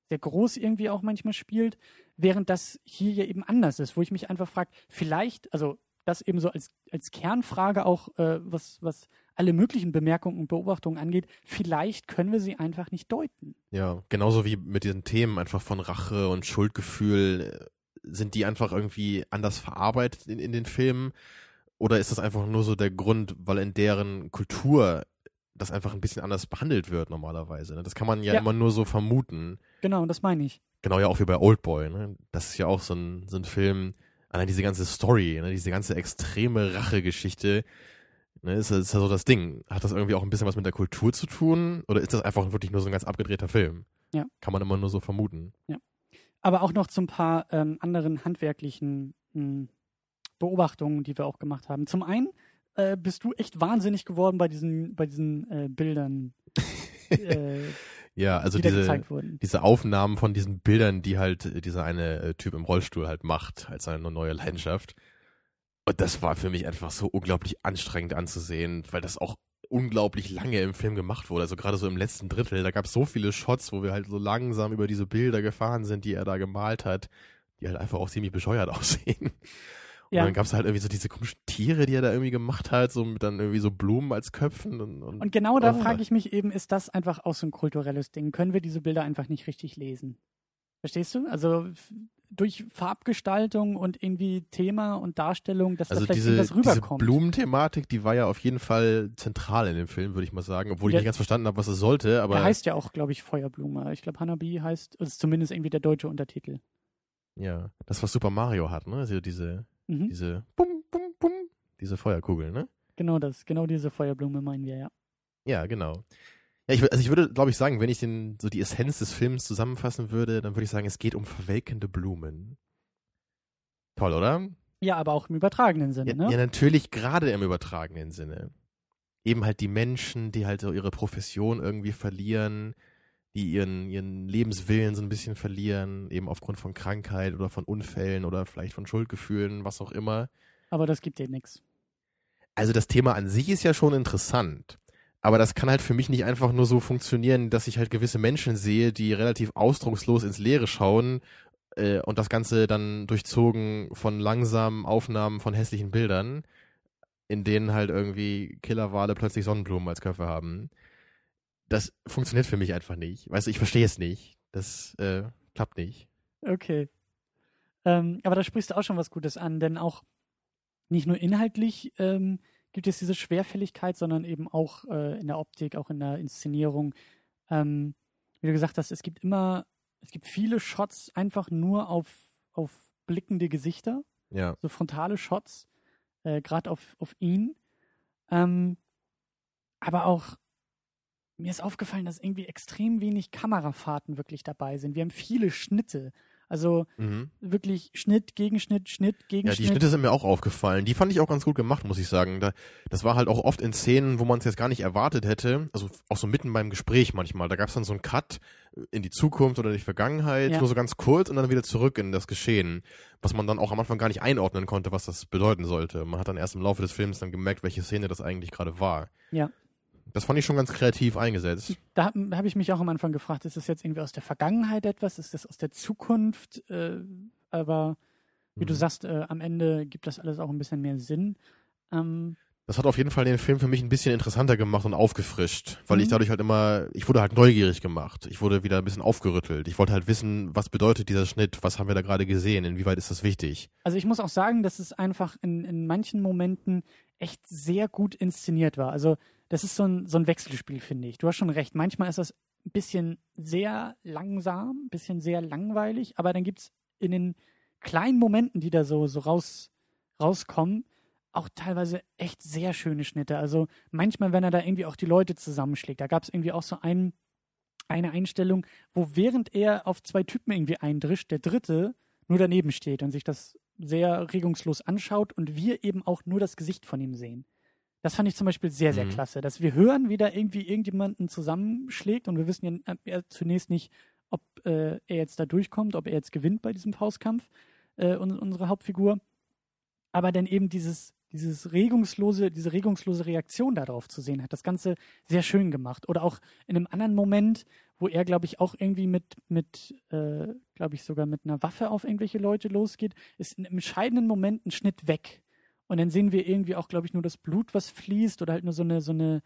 sehr groß irgendwie auch manchmal spielt, während das hier ja eben anders ist, wo ich mich einfach frage, vielleicht, also das eben so als, als Kernfrage auch, äh, was, was alle möglichen Bemerkungen und Beobachtungen angeht, vielleicht können wir sie einfach nicht deuten. Ja, genauso wie mit diesen Themen einfach von Rache und Schuldgefühl, äh, sind die einfach irgendwie anders verarbeitet in, in den Filmen? Oder ist das einfach nur so der Grund, weil in deren Kultur das einfach ein bisschen anders behandelt wird normalerweise? Ne? Das kann man ja, Ja. immer nur so vermuten. Genau, das meine ich. Genau ja auch wie bei Oldboy. Ne? Das ist ja auch so ein, so ein Film, allein diese ganze Story, ne? diese ganze extreme Rachegeschichte, ne? ist, ist ja so das Ding. Hat das irgendwie auch ein bisschen was mit der Kultur zu tun? Oder ist das einfach wirklich nur so ein ganz abgedrehter Film? Ja. Kann man immer nur so vermuten. Aber auch noch zu ein paar ähm, anderen handwerklichen mh, Beobachtungen, die wir auch gemacht haben. Zum einen äh, bist du echt wahnsinnig geworden bei diesen, bei diesen äh, Bildern, äh, Ja, also die diese, diese Aufnahmen von diesen Bildern, die halt äh, dieser eine äh, Typ im Rollstuhl halt macht, als seine neue Leidenschaft. Und das war für mich einfach so unglaublich anstrengend anzusehen, weil das auch unglaublich lange im Film gemacht wurde. Also gerade so im letzten Drittel, da gab es so viele Shots, wo wir halt so langsam über diese Bilder gefahren sind, die er da gemalt hat, die halt einfach auch ziemlich bescheuert aussehen. Und Ja. dann gab es halt irgendwie so diese komischen Tiere, die er da irgendwie gemacht hat, so mit dann irgendwie so Blumen als Köpfen und, und Und genau da Oh. frage ich mich eben, ist das einfach auch so ein kulturelles Ding? Können wir diese Bilder einfach nicht richtig lesen? Verstehst du? Also durch Farbgestaltung und irgendwie Thema und Darstellung, dass Also da vielleicht diese, diese rüberkommt. Blumenthematik, die war ja auf jeden Fall zentral in dem Film, würde ich mal sagen, obwohl ich Ja. nicht ganz verstanden habe, was es sollte, aber Der heißt ja auch, glaube ich, Feuerblume. Ich glaube, Hanabi heißt, das ist zumindest irgendwie der deutsche Untertitel. ja, das was Super Mario hat, ne? Also diese Mhm. diese bum bum bum, diese Feuerkugeln, ne? Genau das, genau diese Feuerblume meinen wir, ja. Ja, genau. Ja, ich, also ich würde, glaube ich, sagen, wenn ich den so die Essenz des Films zusammenfassen würde, dann würde ich sagen, es geht um verwelkende Blumen. Toll, oder? Ja, aber auch im übertragenen Sinne, Ja, ne? ja, natürlich gerade im übertragenen Sinne. Eben halt die Menschen, die halt so ihre Profession irgendwie verlieren, die ihren, ihren Lebenswillen so ein bisschen verlieren, eben aufgrund von Krankheit oder von Unfällen oder vielleicht von Schuldgefühlen, was auch immer. Aber das gibt dir nichts. Also das Thema an sich ist ja schon interessant. Aber das kann halt für mich nicht einfach nur so funktionieren, dass ich halt gewisse Menschen sehe, die relativ ausdruckslos ins Leere schauen äh, und das Ganze dann durchzogen von langsamen Aufnahmen von hässlichen Bildern, in denen halt irgendwie Killerwale plötzlich Sonnenblumen als Köpfe haben. Das funktioniert für mich einfach nicht. Weißt du, ich verstehe es nicht. Das äh, klappt nicht. Okay. Ähm, aber da sprichst du auch schon was Gutes an, denn auch nicht nur inhaltlich ähm, gibt es diese Schwerfälligkeit, sondern eben auch äh, in der Optik, auch in der Inszenierung. Ähm, wie du gesagt hast, es gibt immer, es gibt viele Shots einfach nur auf, auf blickende Gesichter, Ja. so frontale Shots, äh, gerade auf, auf ihn. Ähm, aber auch mir ist aufgefallen, dass irgendwie extrem wenig Kamerafahrten wirklich dabei sind. Wir haben viele Schnitte. Also Mhm. wirklich Schnitt, Gegenschnitt, Schnitt, Ja, die Gegenschnitt. Schnitte sind mir auch aufgefallen. Die fand ich auch ganz gut gemacht, muss ich sagen. Da, das war halt auch oft in Szenen, wo man es jetzt gar nicht erwartet hätte. Also auch so mitten beim Gespräch manchmal. Da gab es dann so einen Cut in die Zukunft oder in die Vergangenheit, Ja. nur so ganz kurz und dann wieder zurück in das Geschehen. Was man dann auch am Anfang gar nicht einordnen konnte, was das bedeuten sollte. Man hat dann erst im Laufe des Films dann gemerkt, welche Szene das eigentlich gerade war. Ja. Das fand ich schon ganz kreativ eingesetzt. Da habe hab ich mich auch am Anfang gefragt, ist das jetzt irgendwie aus der Vergangenheit etwas? Ist das aus der Zukunft? Äh, aber wie du Mhm. sagst, äh, am Ende gibt das alles auch ein bisschen mehr Sinn. Ähm, Das hat auf jeden Fall den Film für mich ein bisschen interessanter gemacht und aufgefrischt, weil ich Mhm. dadurch halt immer, ich wurde halt neugierig gemacht. Ich wurde wieder ein bisschen aufgerüttelt. Ich wollte halt wissen, was bedeutet dieser Schnitt? Was haben wir da gerade gesehen? Inwieweit ist das wichtig? also ich muss auch sagen, dass es einfach in, in manchen Momenten echt sehr gut inszeniert war. Also das ist so ein, so ein Wechselspiel, finde ich. Du hast schon recht. Manchmal ist das ein bisschen sehr langsam, ein bisschen sehr langweilig, aber dann gibt es in den kleinen Momenten, die da so, so raus, rauskommen, auch teilweise echt sehr schöne Schnitte. Also manchmal, wenn er da irgendwie auch die Leute zusammenschlägt, da gab es irgendwie auch so einen, eine Einstellung, wo während er auf zwei Typen irgendwie eindrischt, der dritte nur daneben steht und sich das sehr regungslos anschaut und wir eben auch nur das Gesicht von ihm sehen. Das fand ich zum Beispiel sehr, sehr Mhm. klasse, dass wir hören, wie da irgendwie irgendjemanden zusammenschlägt und wir wissen ja äh, zunächst nicht, ob äh, er jetzt da durchkommt, ob er jetzt gewinnt bei diesem Faustkampf, äh, un unsere Hauptfigur. Aber dann eben dieses, dieses regungslose, diese regungslose Reaktion darauf zu sehen, hat das Ganze sehr schön gemacht. Oder auch in einem anderen Moment, wo er, glaube ich, auch irgendwie mit, mit äh, glaube ich, sogar mit einer Waffe auf irgendwelche Leute losgeht, ist in einem entscheidenden Moment ein Schnitt weg. Und dann sehen wir irgendwie auch, glaube ich, nur das Blut, was fließt oder halt nur so eine, so eine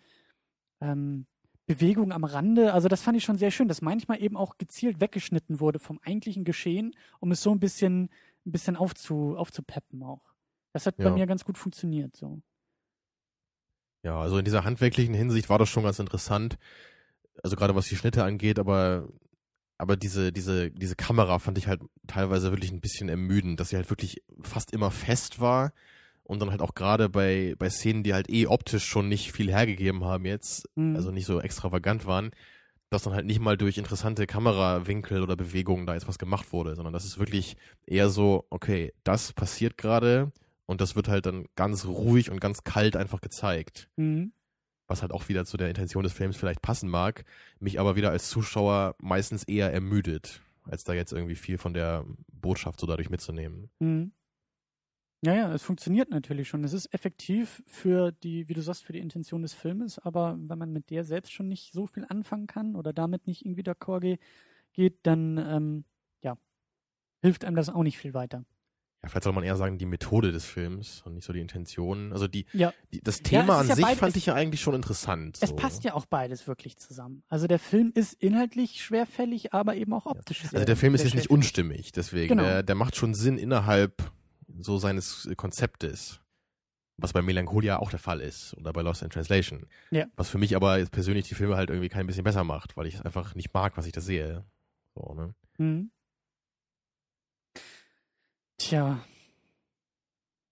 ähm, Bewegung am Rande. Also das fand ich schon sehr schön, dass manchmal eben auch gezielt weggeschnitten wurde vom eigentlichen Geschehen, um es so ein bisschen, ein bisschen aufzu, aufzupeppen auch. Das hat bei Ja. mir ganz gut funktioniert. So. Ja, also in dieser handwerklichen Hinsicht war das schon ganz interessant. Also gerade was die Schnitte angeht, aber aber diese diese diese Kamera fand ich halt teilweise wirklich ein bisschen ermüdend, dass sie halt wirklich fast immer fest war und dann halt auch gerade bei bei Szenen, die halt eh optisch schon nicht viel hergegeben haben jetzt, Mhm. also nicht so extravagant waren, dass dann halt nicht mal durch interessante Kamerawinkel oder Bewegungen da jetzt was gemacht wurde, sondern das ist wirklich eher so, okay, das passiert gerade und das wird halt dann ganz ruhig und ganz kalt einfach gezeigt Mhm. was halt auch wieder zu der Intention des Films vielleicht passen mag, mich aber wieder als Zuschauer meistens eher ermüdet, als da jetzt irgendwie viel von der Botschaft so dadurch mitzunehmen. Mhm. Ja, ja, es funktioniert natürlich schon. Es ist effektiv für die, wie du sagst, für die Intention des Filmes, aber wenn man mit der selbst schon nicht so viel anfangen kann oder damit nicht irgendwie d'accord ge geht, dann ähm, ja, hilft einem das auch nicht viel weiter. Ja, vielleicht soll man eher sagen, die Methode des Films und nicht so die Intention. Also die, Ja, die das Ja, Thema ist an ja sich beid- fand ich ja eigentlich schon interessant. es so. passt ja auch beides wirklich zusammen. Also der Film ist inhaltlich schwerfällig, aber eben auch optisch sehr Also der Film ist jetzt nicht unstimmig, deswegen, Genau. der, der macht schon Sinn innerhalb so seines äh, Konzeptes. Was bei Melancholia auch der Fall ist oder bei Lost in Translation. Ja. Was für mich aber persönlich die Filme halt irgendwie kein bisschen besser macht, weil ich es einfach nicht mag, was ich da sehe. So, ne? Mhm. Tja.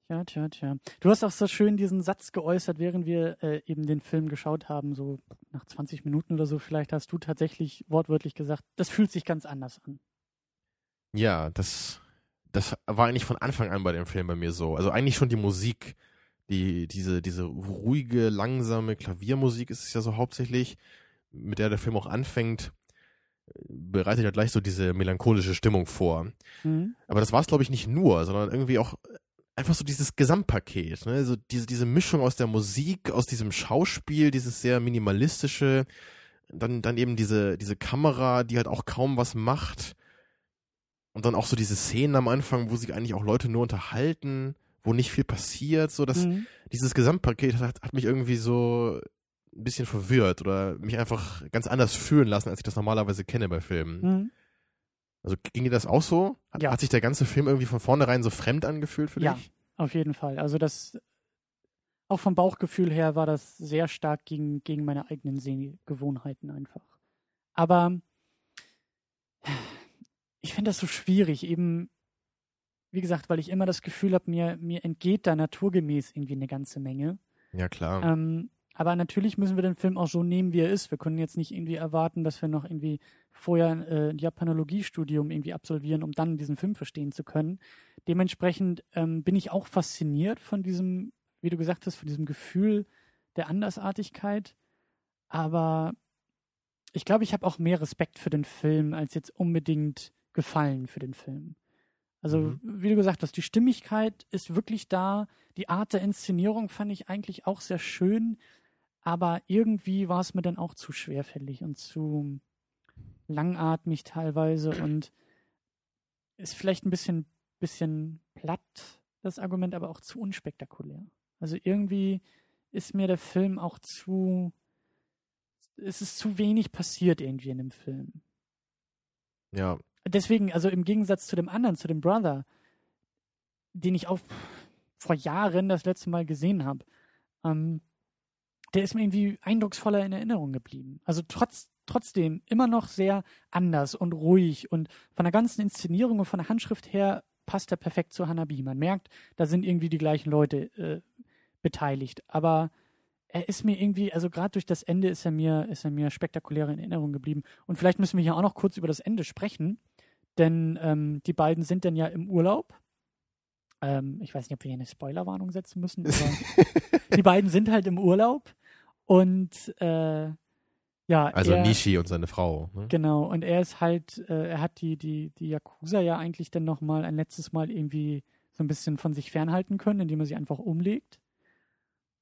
Tja, tja, tja. Du hast auch so schön diesen Satz geäußert, während wir äh, eben den Film geschaut haben, so nach 20 Minuten oder so, vielleicht hast du tatsächlich wortwörtlich gesagt, das fühlt sich ganz anders an. Ja, das, das war eigentlich von Anfang an bei dem Film bei mir so. Also eigentlich schon die Musik, die, diese, diese ruhige, langsame Klaviermusik ist es ja so hauptsächlich, mit der der Film auch anfängt, bereitet ja gleich so diese melancholische Stimmung vor. Mhm. Aber das war es, glaube ich, nicht nur, sondern irgendwie auch einfach so dieses Gesamtpaket. Ne? Also diese, diese Mischung aus der Musik, aus diesem Schauspiel, dieses sehr minimalistische, dann, dann eben diese, diese Kamera, die halt auch kaum was macht. Und dann auch so diese Szenen am Anfang, wo sich eigentlich auch Leute nur unterhalten, wo nicht viel passiert. So, das, Mhm. dieses Gesamtpaket hat, hat mich irgendwie so ein bisschen verwirrt oder mich einfach ganz anders fühlen lassen, als ich das normalerweise kenne bei Filmen. Mhm. Also ging dir das auch so? Hat, Ja. hat sich der ganze Film irgendwie von vornherein so fremd angefühlt für Ja. dich? Auf jeden Fall. Also das, auch vom Bauchgefühl her war das sehr stark gegen, gegen meine eigenen Sehgewohnheiten einfach. Aber ich finde das so schwierig, eben, wie gesagt, weil ich immer das Gefühl habe, mir, mir entgeht da naturgemäß irgendwie eine ganze Menge. Ja, klar. Ähm, aber natürlich müssen wir den Film auch so nehmen, wie er ist. Wir können jetzt nicht irgendwie erwarten, dass wir noch irgendwie vorher äh, ein Japanologiestudium irgendwie absolvieren, um dann diesen Film verstehen zu können. Dementsprechend ähm, bin ich auch fasziniert von diesem, wie du gesagt hast, von diesem Gefühl der Andersartigkeit. Aber ich glaube, ich habe auch mehr Respekt für den Film als jetzt unbedingt Gefallen für den Film. Also, Mhm. wie du gesagt hast, die Stimmigkeit ist wirklich da. Die Art der Inszenierung fand ich eigentlich auch sehr schön, aber irgendwie war es mir dann auch zu schwerfällig und zu langatmig teilweise und ist vielleicht ein bisschen, bisschen platt, das Argument, aber auch zu unspektakulär. Also irgendwie ist mir der Film auch zu, es ist zu wenig passiert irgendwie in dem Film ja, deswegen, also im Gegensatz zu dem anderen, zu dem Brother, den ich auch vor Jahren das letzte Mal gesehen habe, ähm, der ist mir irgendwie eindrucksvoller in Erinnerung geblieben. Also trotz, trotzdem immer noch sehr anders und ruhig und von der ganzen Inszenierung und von der Handschrift her passt er perfekt zu Hanabi. Man merkt, da sind irgendwie die gleichen Leute äh, beteiligt, aber er ist mir irgendwie, also gerade durch das Ende ist er mir, ist er mir spektakulärer in Erinnerung geblieben. Und vielleicht müssen wir hier auch noch kurz über das Ende sprechen, denn ähm, die beiden sind dann ja im Urlaub Ähm, ich weiß nicht, ob wir hier eine Spoilerwarnung setzen müssen, aber die beiden sind halt im Urlaub und äh, ja. Also er, Nishi und seine Frau. Ne? Genau, und er ist halt, äh, er hat die, die, die Yakuza ja eigentlich dann nochmal ein letztes Mal irgendwie so ein bisschen von sich fernhalten können, indem er sie einfach umlegt.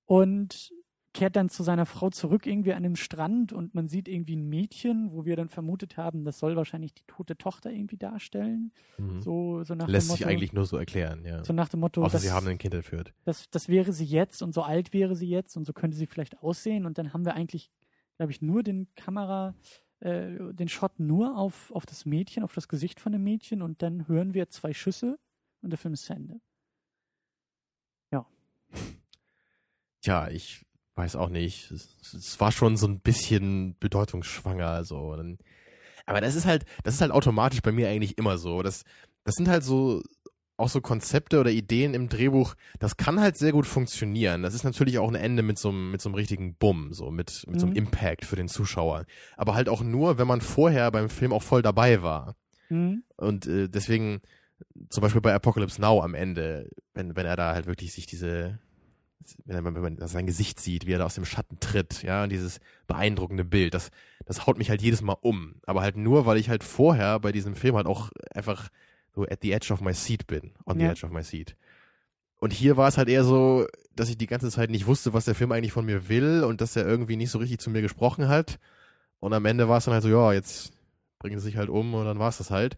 Und kehrt dann zu seiner Frau zurück irgendwie an dem Strand und man sieht irgendwie ein Mädchen, wo wir dann vermutet haben, das soll wahrscheinlich die tote Tochter irgendwie darstellen. Mhm. So, so nach Lässt dem Motto, sich eigentlich nur so erklären, ja. So nach dem Motto, Außer das, sie haben ein Kind entführt. Das, das wäre sie jetzt und so alt wäre sie jetzt und so könnte sie vielleicht aussehen und dann haben wir eigentlich, glaube ich, nur den Kamera, äh, den Shot nur auf, auf das Mädchen, auf das Gesicht von dem Mädchen und dann hören wir zwei Schüsse und der Film ist zu Ende. Ja. Tja, ich weiß auch nicht. Es, es, war schon so ein bisschen bedeutungsschwanger, so. Aber das ist halt, das ist halt automatisch bei mir eigentlich immer so. Das, das sind halt so, auch so Konzepte oder Ideen im Drehbuch, das kann halt sehr gut funktionieren. Das ist natürlich auch ein Ende mit so einem, mit so einem richtigen Bumm, so mit, mit mhm. so einem mhm. Impact für den Zuschauer. Aber halt auch nur, wenn man vorher beim Film auch voll dabei war. Mhm. Und äh, deswegen, zum Beispiel bei Apocalypse Now am Ende, wenn, wenn er da halt wirklich sich diese, wenn man, wenn man sein Gesicht sieht, wie er da aus dem Schatten tritt, ja, und dieses beeindruckende Bild, das, das haut mich halt jedes Mal um. Aber halt nur, weil ich halt vorher bei diesem Film halt auch einfach so at the edge of my seat bin, on ja. the edge of my seat. Und hier war es halt eher so, dass ich die ganze Zeit nicht wusste, was der Film eigentlich von mir will und dass er irgendwie nicht so richtig zu mir gesprochen hat. Und am Ende war es dann halt so, ja, jetzt bringen sie sich halt um und dann war es das halt.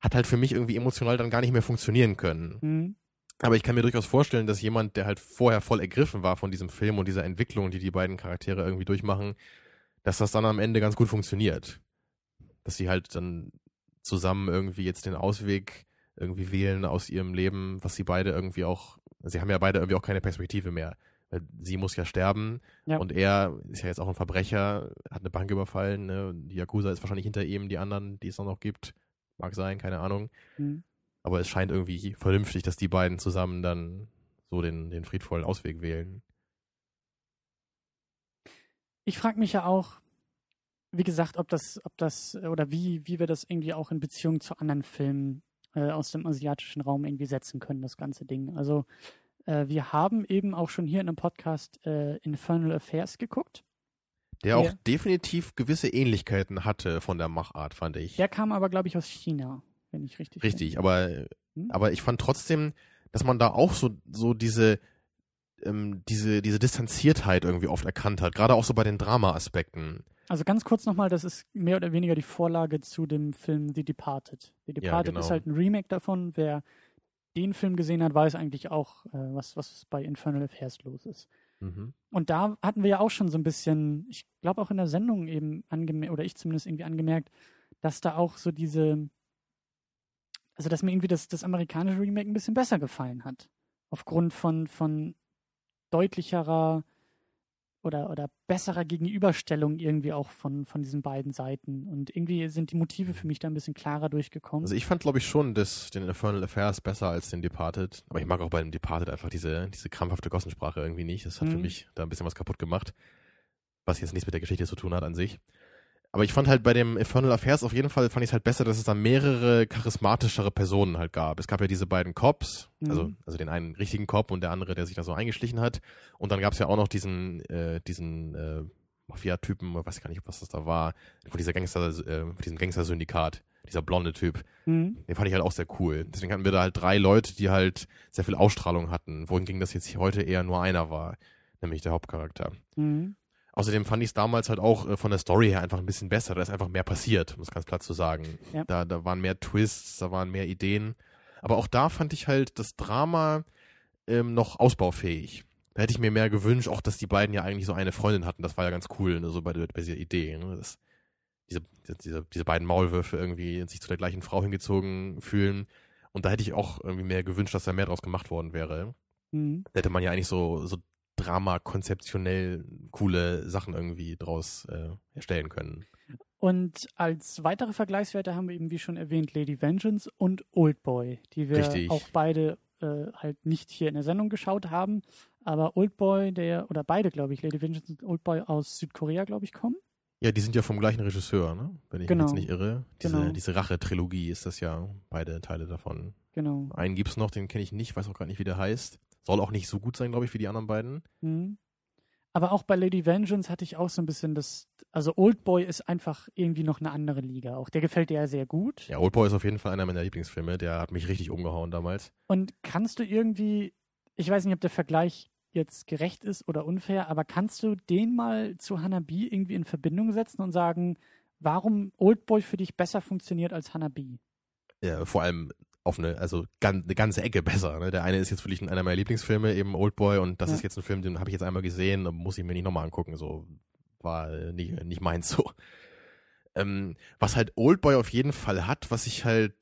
Hat halt für mich irgendwie emotional dann gar nicht mehr funktionieren können. Mhm. Aber ich kann mir durchaus vorstellen, dass jemand, der halt vorher voll ergriffen war von diesem Film und dieser Entwicklung, die die beiden Charaktere irgendwie durchmachen, dass das dann am Ende ganz gut funktioniert. Dass sie halt dann zusammen irgendwie jetzt den Ausweg irgendwie wählen aus ihrem Leben, was sie beide irgendwie auch, sie haben ja beide irgendwie auch keine Perspektive mehr. Sie muss ja sterben ja. und er ist ja jetzt auch ein Verbrecher, hat eine Bank überfallen, ne? die Yakuza ist wahrscheinlich hinter ihm, die anderen, die es noch gibt, mag sein, keine Ahnung. Mhm. Aber es scheint irgendwie vernünftig, dass die beiden zusammen dann so den, den friedvollen Ausweg wählen. Ich frage mich ja auch, wie gesagt, ob das, ob das oder wie, wie wir das irgendwie auch in Beziehung zu anderen Filmen äh, aus dem asiatischen Raum irgendwie setzen können, das ganze Ding. Also äh, wir haben eben auch schon hier in einem Podcast äh, Infernal Affairs geguckt. Der, der auch definitiv gewisse Ähnlichkeiten hatte von der Machart, fand ich. Der kam aber, glaube ich, aus China wenn ich richtig Richtig, bin. aber, hm? aber ich fand trotzdem, dass man da auch so, so diese, ähm, diese, diese Distanziertheit irgendwie oft erkannt hat, gerade auch so bei den Drama-Aspekten. Also ganz kurz nochmal, das ist mehr oder weniger die Vorlage zu dem Film The Departed. The Departed ja, genau. ist halt ein Remake davon. Wer den Film gesehen hat, weiß eigentlich auch, äh, was, was bei Infernal Affairs los ist. Mhm. Und da hatten wir ja auch schon so ein bisschen, ich glaube auch in der Sendung eben angemerkt, oder ich zumindest irgendwie angemerkt, dass da auch so diese, also dass mir irgendwie das, das amerikanische Remake ein bisschen besser gefallen hat. Aufgrund von, von deutlicherer oder, oder besserer Gegenüberstellung irgendwie auch von, von diesen beiden Seiten. Und irgendwie sind die Motive für mich da ein bisschen klarer durchgekommen. Also ich fand, glaube ich, schon das, den Infernal Affairs besser als den Departed. Aber ich mag auch bei dem Departed einfach diese, diese krampfhafte Gossensprache irgendwie nicht. Das hat mhm. für mich da ein bisschen was kaputt gemacht. Was jetzt nichts mit der Geschichte zu tun hat an sich. Aber ich fand halt bei dem Infernal Affairs auf jeden Fall fand ich es halt besser, dass es da mehrere charismatischere Personen halt gab. Es gab ja diese beiden Cops, mhm. also, also den einen richtigen Cop und der andere, der sich da so eingeschlichen hat. Und dann gab es ja auch noch diesen, äh, diesen äh, Mafia-Typen, weiß ich gar nicht, was das da war, von dieser Gangster, äh, von diesem Gangster-Syndikat, dieser blonde Typ. Mhm. Den fand ich halt auch sehr cool. Deswegen hatten wir da halt drei Leute, die halt sehr viel Ausstrahlung hatten, wohingegen das jetzt heute eher nur einer war, nämlich der Hauptcharakter. Mhm. Außerdem fand ich es damals halt auch äh, von der Story her einfach ein bisschen besser. Da ist einfach mehr passiert, um es ganz platt zu sagen. Ja. Da, da waren mehr Twists, da waren mehr Ideen. Aber auch da fand ich halt das Drama ähm, noch ausbaufähig. Da hätte ich mir mehr gewünscht, auch dass die beiden ja eigentlich so eine Freundin hatten. Das war ja ganz cool, ne, so bei, bei dieser Idee. Ne, dass diese, diese, diese beiden Maulwürfe irgendwie sich zu der gleichen Frau hingezogen fühlen. Und da hätte ich auch irgendwie mehr gewünscht, dass da mehr draus gemacht worden wäre. Mhm. Da hätte man ja eigentlich so, so Drama konzeptionell coole Sachen irgendwie draus äh, erstellen können. Und als weitere Vergleichswerte haben wir eben, wie schon erwähnt, Lady Vengeance und Old Boy, die wir Richtig. auch beide äh, halt nicht hier in der Sendung geschaut haben. Aber Old Boy, der, oder beide, glaube ich, Lady Vengeance und Old Boy aus Südkorea, glaube ich, kommen. Ja, die sind ja vom gleichen Regisseur, ne? Wenn ich genau. mich jetzt nicht irre. Diese, genau. diese Rache-Trilogie ist das ja, beide Teile davon. genau. Einen gibt's noch, den kenne ich nicht, weiß auch gar nicht, wie der heißt. Soll auch nicht so gut sein, glaube ich, wie die anderen beiden. Mhm. Aber auch bei Lady Vengeance hatte ich auch so ein bisschen das, also Oldboy ist einfach irgendwie noch eine andere Liga. Auch der gefällt dir ja sehr gut. Ja, Oldboy ist auf jeden Fall einer meiner Lieblingsfilme. Der hat mich richtig umgehauen damals. Und kannst du irgendwie, ich weiß nicht, ob der Vergleich jetzt gerecht ist oder unfair, aber kannst du den mal zu Hanabi irgendwie in Verbindung setzen und sagen, warum Oldboy für dich besser funktioniert als Hanabi? Ja, vor allem auf eine, also ganz, eine ganze Ecke besser. Ne? Der eine ist jetzt wirklich einer meiner Lieblingsfilme, eben Oldboy, und das Ja. ist jetzt ein Film, den habe ich jetzt einmal gesehen, muss ich mir nicht nochmal angucken. So war nicht, nicht meins so. Ähm, was halt Oldboy auf jeden Fall hat, was ich halt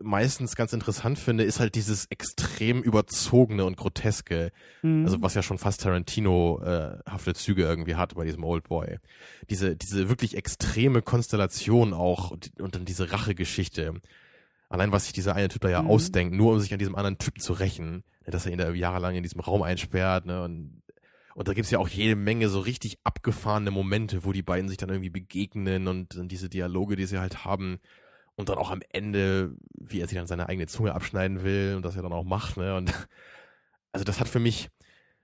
meistens ganz interessant finde, ist halt dieses extrem überzogene und groteske. Mhm. Also was ja schon fast Tarantino-hafte Züge irgendwie hat bei diesem Old Boy. Diese, diese wirklich extreme Konstellation auch und, und dann diese Rachegeschichte. Allein was sich dieser eine Typ da ja Mhm. ausdenkt, nur um sich an diesem anderen Typen zu rächen, ne, dass er ihn da jahrelang in diesem Raum einsperrt, ne, und und da gibt's ja auch jede Menge so richtig abgefahrene Momente, wo die beiden sich dann irgendwie begegnen und, und diese Dialoge, die sie halt haben. Und dann auch am Ende, wie er sich dann seine eigene Zunge abschneiden will und das er dann auch macht, ne? Und also das hat für mich,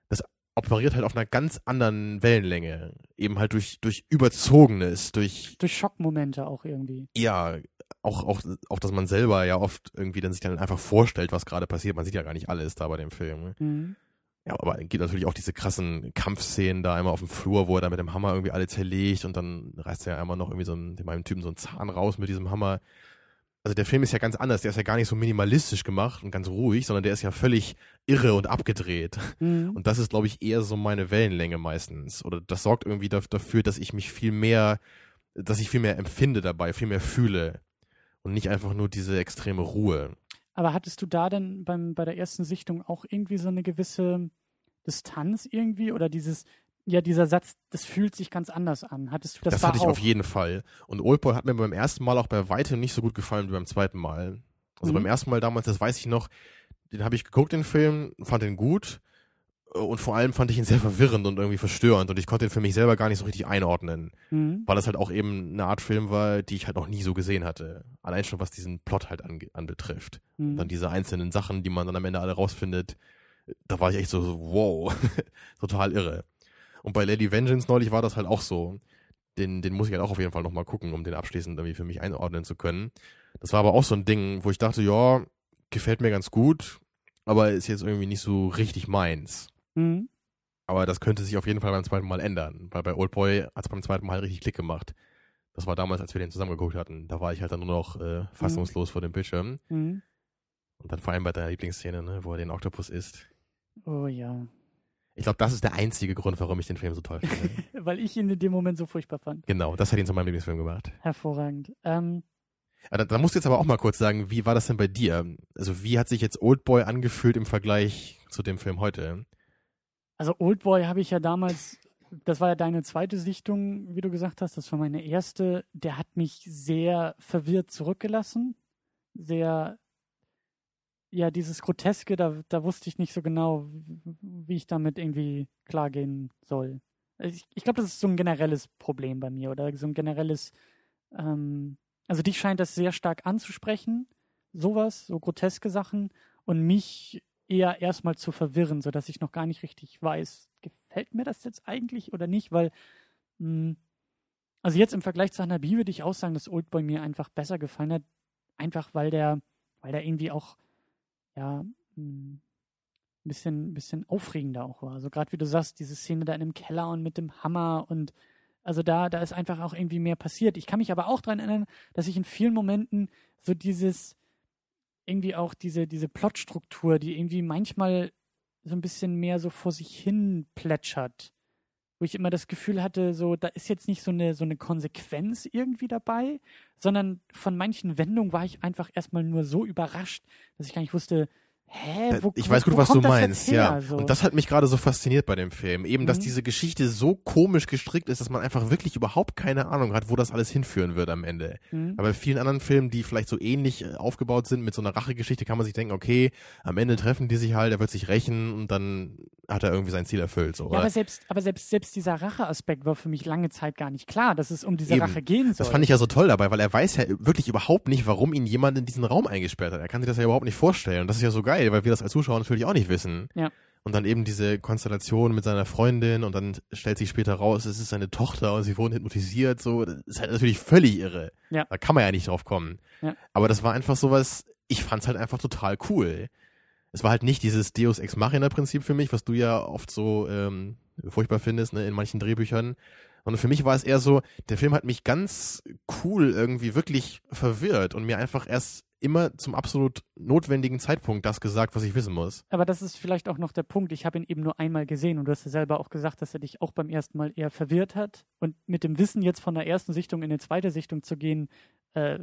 das operiert halt auf einer ganz anderen Wellenlänge. Eben halt durch, durch Überzogenes, durch, Durch Schockmomente auch irgendwie. ja, auch, auch, auch, dass man selber ja oft irgendwie dann sich dann einfach vorstellt, was gerade passiert. Man sieht ja gar nicht alles da bei dem Film. Ne? Mhm. Ja, aber es gibt natürlich auch diese krassen Kampfszenen da einmal auf dem Flur, wo er da mit dem Hammer irgendwie alle zerlegt und dann reißt er ja einmal noch irgendwie so einen, dem einen Typen so einen Zahn raus mit diesem Hammer. Also der Film ist ja ganz anders, der ist ja gar nicht so minimalistisch gemacht und ganz ruhig, sondern der ist ja völlig irre und abgedreht. Mhm. Und das ist, glaube ich, eher so meine Wellenlänge meistens. Oder das sorgt irgendwie da- dafür, dass ich mich viel mehr, dass ich viel mehr empfinde dabei, viel mehr fühle. Und nicht einfach nur diese extreme Ruhe. Aber hattest du da denn beim, bei der ersten Sichtung auch irgendwie so eine gewisse Distanz irgendwie oder dieses, ja, dieser Satz, das fühlt sich ganz anders an. Hattest du das, Das, da hatte ich auch? auf jeden Fall. Und Oldboy hat mir beim ersten Mal auch bei weitem nicht so gut gefallen wie beim zweiten Mal. Also Mhm. beim ersten Mal damals, das weiß ich noch, den habe ich geguckt, den Film, fand den gut. Und vor allem fand ich ihn sehr verwirrend und irgendwie verstörend. Und ich konnte ihn für mich selber gar nicht so richtig einordnen. Mhm. Weil das halt auch eben eine Art Film war, die ich halt noch nie so gesehen hatte. Allein schon was diesen Plot halt ange- anbetrifft. Mhm. Dann diese einzelnen Sachen, die man dann am Ende alle rausfindet. Da war ich echt so, so wow, total irre. Und bei Lady Vengeance neulich war das halt auch so. Den, den muss ich halt auch auf jeden Fall nochmal gucken, um den abschließend irgendwie für mich einordnen zu können. Das war aber auch so ein Ding, wo ich dachte, ja, gefällt mir ganz gut, aber ist jetzt irgendwie nicht so richtig meins. Mhm. Aber das könnte sich auf jeden Fall beim zweiten Mal ändern, weil bei Oldboy hat es beim zweiten Mal richtig Klick gemacht. Das war damals, als wir den zusammen geguckt hatten. Da war ich halt dann nur noch äh, fassungslos vor dem Bildschirm. Mhm. Und dann vor allem bei deiner Lieblingsszene, ne, wo er den Oktopus isst. Oh ja. Ich glaube, das ist der einzige Grund, warum ich den Film so toll finde. Weil ich ihn in dem Moment so furchtbar fand. genau, das hat ihn zu meinem Lieblingsfilm gemacht. Hervorragend. Ähm, Aber da, da musst du jetzt aber auch mal kurz sagen, wie war das denn bei dir? Also wie hat sich jetzt Oldboy angefühlt im Vergleich zu dem Film heute? Also Oldboy habe ich ja damals, das war ja deine zweite Sichtung, wie du gesagt hast, das war meine erste. Der hat mich sehr verwirrt zurückgelassen. Sehr, ja, dieses Groteske, da, da wusste ich nicht so genau, wie ich damit irgendwie klargehen soll. Ich, ich glaube, das ist so ein generelles Problem bei mir oder so ein generelles, ähm, also dich scheint das sehr stark anzusprechen, sowas, so groteske Sachen und mich eher erstmal zu verwirren, sodass ich noch gar nicht richtig weiß, gefällt mir das jetzt eigentlich oder nicht, weil mh, also jetzt im Vergleich zu Hanabi würde ich auch sagen, dass Oldboy mir einfach besser gefallen hat, einfach weil der, weil der irgendwie auch ja ein bisschen, bisschen aufregender auch war. Also gerade wie du sagst, diese Szene da in dem Keller und mit dem Hammer und also da, da ist einfach auch irgendwie mehr passiert. Ich kann mich aber auch daran erinnern, dass ich in vielen Momenten so dieses irgendwie auch diese, diese Plotstruktur, die irgendwie manchmal so ein bisschen mehr so vor sich hin plätschert. Wo ich immer das Gefühl hatte, so, da ist jetzt nicht so eine, so eine Konsequenz irgendwie dabei, sondern von manchen Wendungen war ich einfach erstmal nur so überrascht, dass ich gar nicht wusste, hä, wo, ich weiß gut, was du meinst, her? ja. So. Und das hat mich gerade so fasziniert bei dem Film. Eben, dass Mhm. diese Geschichte so komisch gestrickt ist, dass man einfach wirklich überhaupt keine Ahnung hat, wo das alles hinführen wird am Ende. Mhm. Aber bei vielen anderen Filmen, die vielleicht so ähnlich äh, aufgebaut sind, mit so einer Rachegeschichte, kann man sich denken, okay, am Ende treffen die sich halt, er wird sich rächen und dann hat er irgendwie sein Ziel erfüllt. So, Ja, aber selbst, aber selbst, selbst dieser Racheaspekt war für mich lange Zeit gar nicht klar, dass es um diese Eben. Rache gehen soll. Das fand ich ja so toll dabei, weil er weiß ja wirklich überhaupt nicht, warum ihn jemand in diesen Raum eingesperrt hat. Er kann sich das ja überhaupt nicht vorstellen. Und das ist ja so geil, weil wir das als Zuschauer natürlich auch nicht wissen. Ja. Und dann eben diese Konstellation mit seiner Freundin und dann stellt sich später raus, es ist seine Tochter und sie wurden hypnotisiert. So, das ist halt natürlich völlig irre. Ja. Da kann man ja nicht drauf kommen. Ja. Aber das war einfach sowas, ich fand's halt einfach total cool. Es war halt nicht dieses Deus Ex Machina Prinzip für mich, was du ja oft so ähm, furchtbar findest, ne, in manchen Drehbüchern. Und für mich war es eher so, der Film hat mich ganz cool irgendwie wirklich verwirrt und mir einfach erst immer zum absolut notwendigen Zeitpunkt das gesagt, was ich wissen muss. Aber das ist vielleicht auch noch der Punkt. Ich habe ihn eben nur einmal gesehen und du hast ja selber auch gesagt, dass er dich auch beim ersten Mal eher verwirrt hat. Und mit dem Wissen jetzt von der ersten Sichtung in eine zweite Sichtung zu gehen, äh,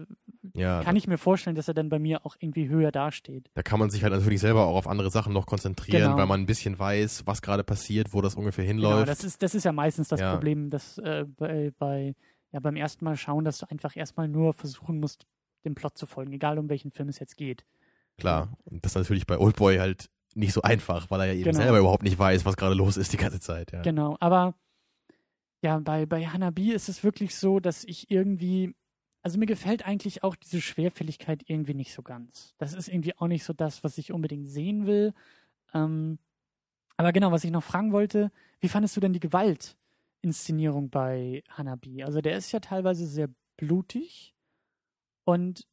Ja, kann ich mir vorstellen, dass er dann bei mir auch irgendwie höher dasteht. da kann man sich halt natürlich selber auch auf andere Sachen noch konzentrieren, Genau. weil man ein bisschen weiß, was gerade passiert, wo das ungefähr Genau, hinläuft. das ist, das ist ja meistens das Ja. Problem, dass äh, bei, bei, ja, beim ersten Mal schauen, dass du einfach erstmal nur versuchen musst, dem Plot zu folgen, egal um welchen Film es jetzt geht. Klar. Und das ist natürlich bei Oldboy halt nicht so einfach, weil er ja eben Genau. selber überhaupt nicht weiß, was gerade los ist die ganze Zeit. Ja. Genau, aber ja, bei, bei Hanabi ist es wirklich so, dass ich irgendwie, also mir gefällt eigentlich auch diese Schwerfälligkeit irgendwie nicht so ganz. Das ist irgendwie auch nicht so das, was ich unbedingt sehen will. Ähm, aber genau, was ich noch fragen wollte, wie fandest du denn die Gewaltinszenierung bei Hanabi? Also der ist ja teilweise sehr blutig und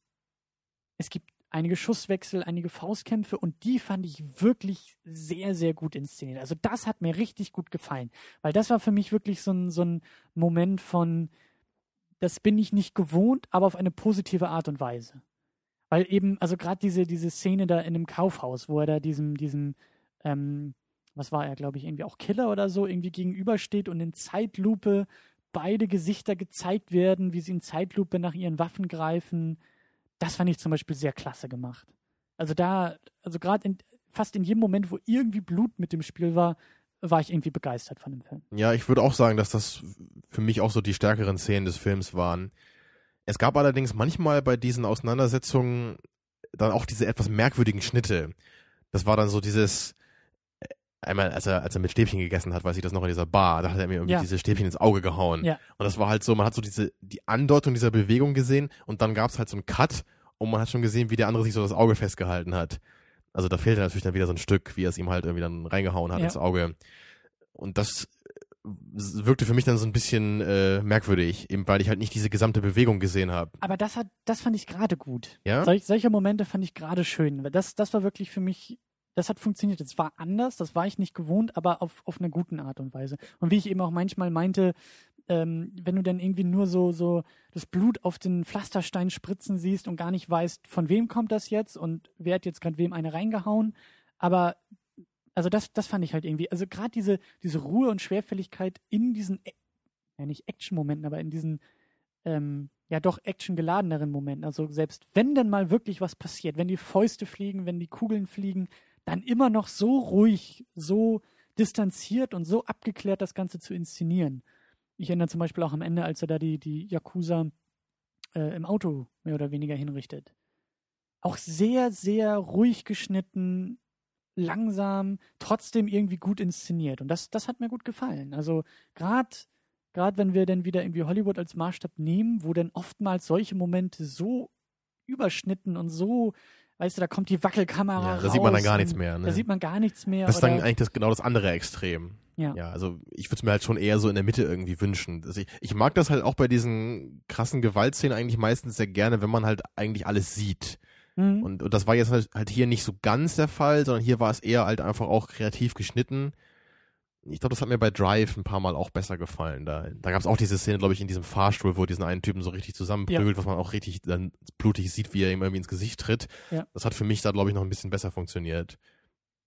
es gibt einige Schusswechsel, einige Faustkämpfe und die fand ich wirklich sehr, sehr gut inszeniert. Also das hat mir richtig gut gefallen, weil das war für mich wirklich so ein, so ein Moment von, das bin ich nicht gewohnt, aber auf eine positive Art und Weise. Weil eben, also gerade diese, diese Szene da in einem Kaufhaus, wo er da diesem, diesem, ähm, was war er, glaube ich, irgendwie auch Killer oder so, irgendwie gegenübersteht und in Zeitlupe beide Gesichter gezeigt werden, wie sie in Zeitlupe nach ihren Waffen greifen. Das fand ich zum Beispiel sehr klasse gemacht. Also da, also gerade fast in jedem Moment, wo irgendwie Blut mit dem Spiel war, war ich irgendwie begeistert von dem Film. Ja, ich würde auch sagen, dass das für mich auch so die stärkeren Szenen des Films waren. Es gab allerdings manchmal bei diesen Auseinandersetzungen dann auch diese etwas merkwürdigen Schnitte. Das war dann so dieses, einmal, als er, als er mit Stäbchen gegessen hat, weiß ich das noch in dieser Bar, da hat er mir irgendwie Ja. diese Stäbchen ins Auge gehauen. Ja. Und das war halt so, man hat so diese, die Andeutung dieser Bewegung gesehen und dann gab es halt so einen Cut und man hat schon gesehen, wie der andere sich so das Auge festgehalten hat. Also da fehlte natürlich dann wieder so ein Stück, wie er es ihm halt irgendwie dann reingehauen hat Ja. ins Auge. Und das äh, wirkte für mich dann so ein bisschen äh, merkwürdig, eben weil ich halt nicht diese gesamte Bewegung gesehen habe. Aber das hat, das fand ich gerade gut. Ja? Solch, solche Momente fand ich gerade schön, das, das war wirklich für mich, das hat funktioniert. Es war anders, das war ich nicht gewohnt, aber auf, auf einer guten Art und Weise. Und wie ich eben auch manchmal meinte, ähm, wenn du dann irgendwie nur so, so das Blut auf den Pflasterstein spritzen siehst und gar nicht weißt, von wem kommt das jetzt und wer hat jetzt gerade wem eine reingehauen. Aber also das, das fand ich halt irgendwie, also gerade diese, diese Ruhe und Schwerfälligkeit in diesen, ja nicht Action-Momenten, aber in diesen ähm, ja doch actiongeladeneren Momenten. Also selbst wenn dann mal wirklich was passiert, wenn die Fäuste fliegen, wenn die Kugeln fliegen, dann immer noch so ruhig, so distanziert und so abgeklärt das Ganze zu inszenieren. Ich erinnere zum Beispiel auch am Ende, als er da die, die Yakuza äh, im Auto mehr oder weniger hinrichtet. Auch sehr, sehr ruhig geschnitten, langsam, trotzdem irgendwie gut inszeniert. Und das, das hat mir gut gefallen. Also gerade gerade wenn wir dann wieder irgendwie Hollywood als Maßstab nehmen, wo dann oftmals solche Momente so überschnitten und so, weißt du, da kommt die Wackelkamera Ja, raus. da sieht man dann gar nichts mehr. Ne? Da sieht man gar nichts mehr. das ist dann eigentlich das, genau das andere Extrem. Ja. Ja, also ich würde es mir halt schon eher so in der Mitte irgendwie wünschen. Also ich, ich mag das halt auch bei diesen krassen Gewaltszenen eigentlich meistens sehr gerne, wenn man halt eigentlich alles sieht. Mhm. Und, und das war jetzt halt, halt hier nicht so ganz der Fall, sondern hier war es eher halt einfach auch kreativ geschnitten. Ich glaube, das hat mir bei Drive ein paar Mal auch besser gefallen. Da, da gab es auch diese Szene, glaube ich, in diesem Fahrstuhl, wo diesen einen Typen so richtig zusammenprügelt, was man auch richtig dann blutig sieht, wie er ihm irgendwie ins Gesicht tritt. Ja. Das hat für mich da, glaube ich, noch ein bisschen besser funktioniert.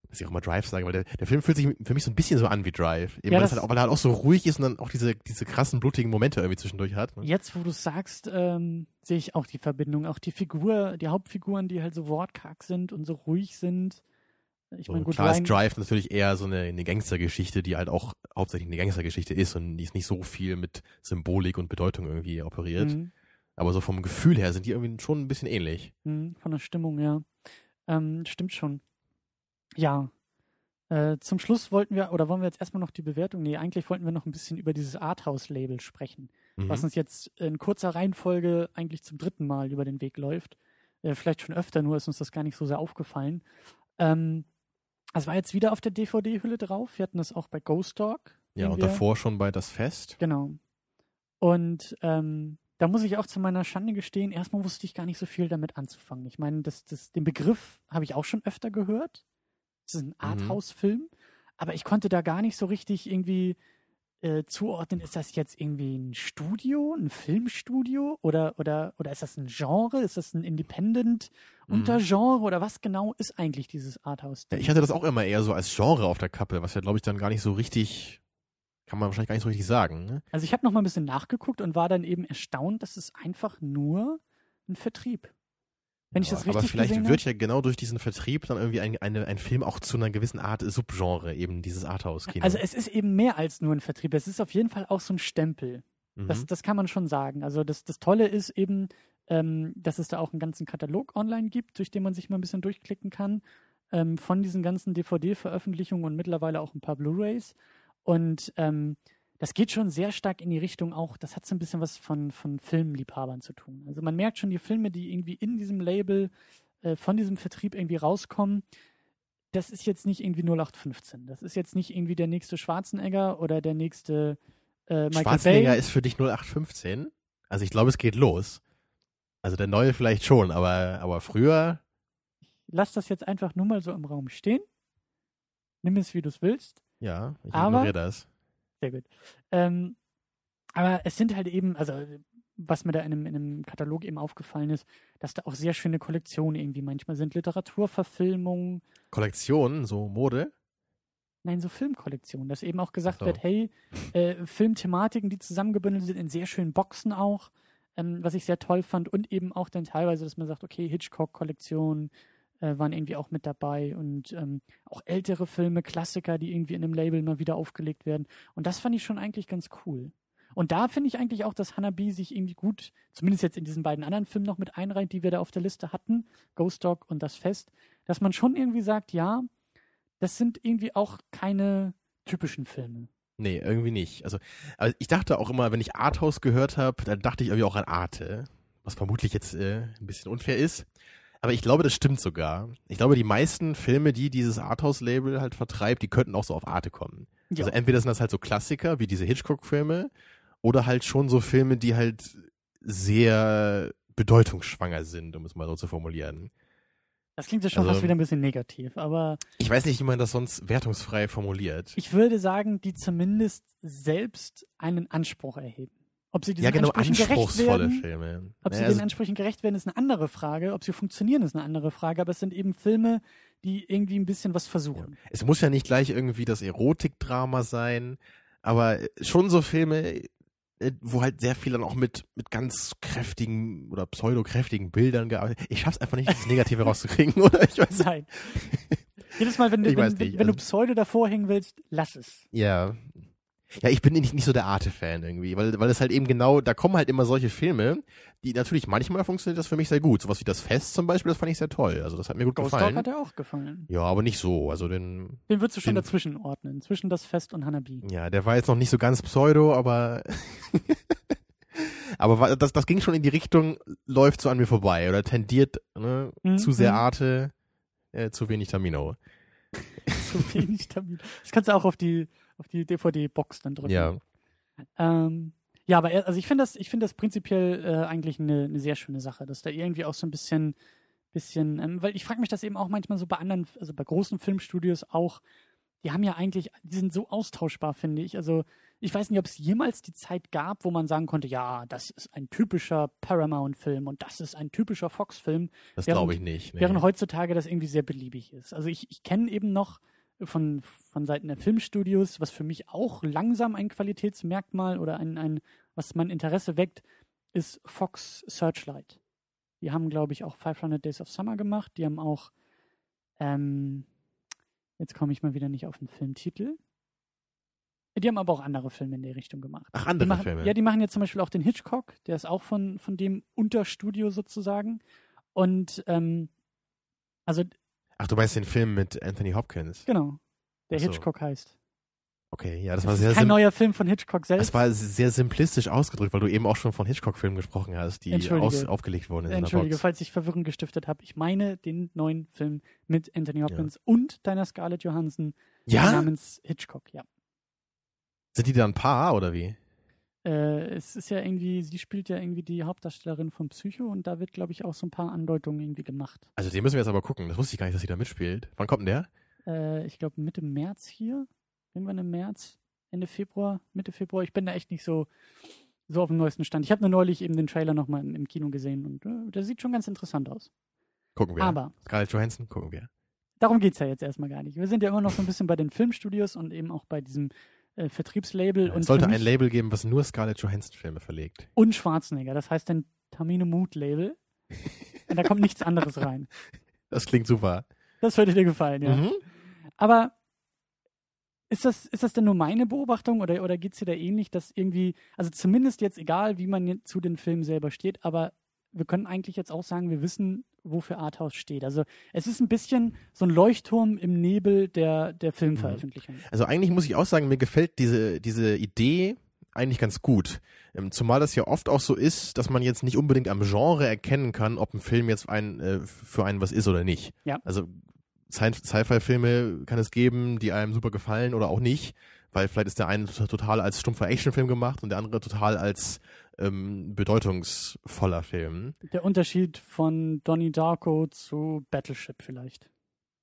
Dass ich auch mal Drive sage, weil der, der Film fühlt sich für mich so ein bisschen so an wie Drive. Eben Ja, das- halt auch, weil er halt auch so ruhig ist und dann auch diese, diese krassen, blutigen Momente irgendwie zwischendurch hat. ne? Jetzt, wo du sagst, ähm, sehe ich auch die Verbindung. Auch die Figur, die Hauptfiguren, die halt so wortkarg sind und so ruhig sind. Ich So, meine, gut, ist Ryan, Drive natürlich eher so eine, eine Gangstergeschichte, die halt auch hauptsächlich eine Gangstergeschichte ist und die ist nicht so viel mit Symbolik und Bedeutung irgendwie operiert. Mhm. Aber so vom Gefühl her sind die irgendwie schon ein bisschen ähnlich. Mhm, von der Stimmung, ja. Ähm, stimmt schon. Ja. Äh, zum Schluss wollten wir, oder wollen wir jetzt erstmal noch die Bewertung? Nee, eigentlich wollten wir noch ein bisschen über dieses Arthouse-Label sprechen, Mhm. was uns jetzt in kurzer Reihenfolge eigentlich zum dritten Mal über den Weg läuft. Äh, vielleicht schon öfter, nur ist uns das gar nicht so sehr aufgefallen. Ähm, es war jetzt wieder auf der DVD-Hülle drauf. Wir hatten das auch bei Ghost Dog. ja, und wir- davor schon bei Das Fest. Genau. Und ähm, da muss ich auch zu meiner Schande gestehen, erstmal wusste ich gar nicht so viel damit anzufangen. Ich meine, das, das, den Begriff habe ich auch schon öfter gehört. Es ist ein Arthouse-Film, aber ich konnte da gar nicht so richtig irgendwie äh, zuordnen, ist das jetzt irgendwie ein Studio, ein Filmstudio oder, oder, oder ist das ein Genre? Ist das ein Independent-Untergenre oder was genau ist eigentlich dieses arthouse Ja, ich hatte das auch immer eher so als Genre auf der Kappe, was ja, glaube ich, dann gar nicht so richtig, kann man wahrscheinlich gar nicht so richtig sagen. Ne? Also ich habe noch mal ein bisschen nachgeguckt und war dann eben erstaunt, dass es einfach nur ein Vertrieb. Wenn ich Ja, das aber richtig vielleicht gesehen wird ja genau durch diesen Vertrieb dann irgendwie ein, eine, ein Film auch zu einer gewissen Art Subgenre, eben dieses Arthouse-Kino. Also es ist eben mehr als nur ein Vertrieb. Es ist auf jeden Fall auch so ein Stempel. mhm. Das, das kann man schon sagen. Also das, das Tolle ist eben, ähm, dass es da auch einen ganzen Katalog online gibt, durch den man sich mal ein bisschen durchklicken kann, ähm, von diesen ganzen DVD-Veröffentlichungen und mittlerweile auch ein paar Blu-rays. Und ähm, das geht schon sehr stark in die Richtung auch, das hat so ein bisschen was von, von Filmliebhabern zu tun. Also man merkt schon, die Filme, die irgendwie in diesem Label, äh, von diesem Vertrieb irgendwie rauskommen, das ist jetzt nicht irgendwie 0815. Das ist jetzt nicht irgendwie der nächste Schwarzenegger oder der nächste äh, Michael Schwarzenegger Bay. ist für dich 0815? Also ich glaube, es geht los. Also der neue vielleicht schon, aber, aber früher, Lass das jetzt einfach nur mal so im Raum stehen. Nimm es, wie du es willst. ja, ich Aber- ignoriere das. Sehr gut. Ähm, aber es sind halt eben, also was mir da in einem, in einem Katalog eben aufgefallen ist, dass da auch sehr schöne Kollektionen irgendwie manchmal sind. Literaturverfilmungen, Kollektion, so Mode. nein, so Filmkollektionen, dass eben auch gesagt so. wird, hey, äh, Filmthematiken, die zusammengebündelt sind in sehr schönen Boxen auch, ähm, was ich sehr toll fand und eben auch dann teilweise, dass man sagt, okay, Hitchcock-Kollektionen äh, waren irgendwie auch mit dabei und ähm, auch ältere Filme, Klassiker, die irgendwie in einem Label mal wieder aufgelegt werden und das fand ich schon eigentlich ganz cool. Und da finde ich eigentlich auch, dass Hanabi sich irgendwie gut, zumindest jetzt in diesen beiden anderen Filmen noch mit einreiht, die wir da auf der Liste hatten, Ghost Dog und Das Fest, dass man schon irgendwie sagt, ja, das sind irgendwie auch keine typischen Filme. Nee, irgendwie nicht. Also, also ich dachte auch immer, wenn ich Arthouse gehört habe, dann dachte ich irgendwie auch an Arte, was vermutlich jetzt äh, ein bisschen unfair ist. Aber ich glaube, das stimmt sogar. Ich glaube, die meisten Filme, die dieses Arthouse-Label halt vertreibt, die könnten auch so auf Arte kommen. Ja. Also entweder sind das halt so Klassiker wie diese Hitchcock-Filme oder halt schon so Filme, die halt sehr bedeutungsschwanger sind, um es mal so zu formulieren. Das klingt ja schon Also- fast wieder ein bisschen negativ, aber Ich weiß nicht, wie man das sonst wertungsfrei formuliert. ich würde sagen, die zumindest selbst einen Anspruch erheben. Ob sie diesen ja, genau, Ansprüchen gerecht anspruchsvolle werden, Filme. ob sie Naja, den also- Ansprüchen gerecht werden, ist eine andere Frage. Ob sie funktionieren, ist eine andere Frage. Aber es sind eben Filme, die irgendwie ein bisschen was versuchen. Es muss ja nicht gleich irgendwie das Erotikdrama sein, aber schon so Filme, äh, wo halt sehr viel dann auch mit, mit ganz kräftigen oder pseudokräftigen Bildern gearbeitet Ich schaff's einfach nicht, das Negative rauszukriegen, oder? Ich weiß Nein. Jedes Mal, wenn, du- wenn, wenn, wenn du also- Pseudo davor hängen willst, lass es. Ja. Ja, ich bin nicht, nicht so der Arte-Fan irgendwie, weil, weil es halt eben genau, da kommen halt immer solche Filme, die natürlich manchmal funktioniert das für mich sehr gut. Sowas wie das Fest zum Beispiel, das fand ich sehr toll. Also das hat mir gut Ghost Dog gefallen. hat er auch gefallen. Ja, aber nicht so. Also den, Den würdest du schon Den- dazwischen ordnen. Zwischen das Fest und Hanabi. Ja, der war jetzt noch nicht so ganz pseudo, aber aber das, das ging schon in die Richtung, läuft so an mir vorbei oder tendiert ne, Mhm, zu sehr mhm. Arte, äh, zu wenig Tamino. Zu wenig Termin. Das kannst du auch auf die, auf die DVD-Box dann drücken. Ja, Ähm, ja, aber er, also ich finde das, ich finde das prinzipiell äh, eigentlich eine, eine sehr schöne Sache, dass da irgendwie auch so ein bisschen, bisschen, ähm, weil ich frage mich das eben auch manchmal so bei anderen, also bei großen Filmstudios auch, die haben ja eigentlich, die sind so austauschbar, finde ich. Also ich weiß nicht, ob es jemals die Zeit gab, wo man sagen konnte, ja, das ist ein typischer Paramount-Film und das ist ein typischer Fox-Film, das glaube ich nicht. Nee. während heutzutage das irgendwie sehr beliebig ist. Also ich, ich kenne eben noch von, von Seiten der Filmstudios, was für mich auch langsam ein Qualitätsmerkmal oder ein, ein was mein Interesse weckt, ist Fox Searchlight. Die haben, glaube ich, auch 500 Days of Summer gemacht. Die haben auch, ähm, Jetzt komme ich mal wieder nicht auf den Filmtitel. Die haben aber auch andere Filme in der Richtung gemacht. Ach, andere machen, Filme. Ja, die machen jetzt zum Beispiel auch den Hitchcock, der ist auch von, von dem Unterstudio sozusagen. Und ähm, also Ach, du meinst den Film mit Anthony Hopkins? genau, der so. Hitchcock heißt. Okay, ja, das, Das war ist sehr kein sim- neuer Film von Hitchcock selbst. das war sehr simplistisch ausgedrückt, weil du eben auch schon von Hitchcock-Filmen gesprochen hast, die aus, aufgelegt wurden in so einer Entschuldige, Box. falls ich Verwirrung gestiftet habe. Ich meine den neuen Film mit Anthony Hopkins und deiner Scarlett Johansson Ja? namens Hitchcock, ja. Sind die dann ein Paar oder wie? Äh, es ist ja irgendwie, sie spielt ja irgendwie die Hauptdarstellerin von Psycho und da wird, glaube ich, auch so ein paar Andeutungen irgendwie gemacht. Also den müssen wir jetzt aber gucken. Das wusste ich gar nicht, dass sie da mitspielt. Wann kommt denn der? Äh, ich glaube Mitte März hier. Irgendwann im März, Ende Februar, Mitte Februar. Ich bin da echt nicht so, so auf dem neuesten Stand. Ich habe nur neulich eben den Trailer nochmal im, im Kino gesehen und äh, der sieht schon ganz interessant aus. Gucken wir. Aber Scarlett Johansson, gucken wir. darum geht's ja jetzt erstmal gar nicht. Wir sind ja immer noch so ein bisschen bei den Filmstudios und eben auch bei diesem äh, Vertriebslabel. und es sollte ein Label geben, was nur Scarlett Johansson-Filme verlegt. und Schwarzenegger. Das heißt ein Tamino Mood Label. Und da kommt nichts anderes rein. Das klingt super. Das würde dir gefallen, ja. Mhm. Aber ist das, ist das denn nur meine Beobachtung oder, oder geht es dir da ähnlich, dass irgendwie, also zumindest jetzt egal, wie man zu den Filmen selber steht, aber wir können eigentlich jetzt auch sagen, wir wissen, wofür Arthouse steht. Also es ist ein bisschen so ein Leuchtturm im Nebel der, der Filmveröffentlichung. Also eigentlich muss ich auch sagen, mir gefällt diese, diese Idee eigentlich ganz gut. Ähm, Zumal das ja oft auch so ist, dass man jetzt nicht unbedingt am Genre erkennen kann, ob ein Film jetzt ein, äh, für einen was ist oder nicht. Ja. Also Sci- Sci-Fi-Filme kann es geben, die einem super gefallen oder auch nicht, weil vielleicht ist der eine to- total als stumpfer Actionfilm gemacht und der andere total als ähm, bedeutungsvoller Film. Der Unterschied von Donnie Darko zu Battleship vielleicht.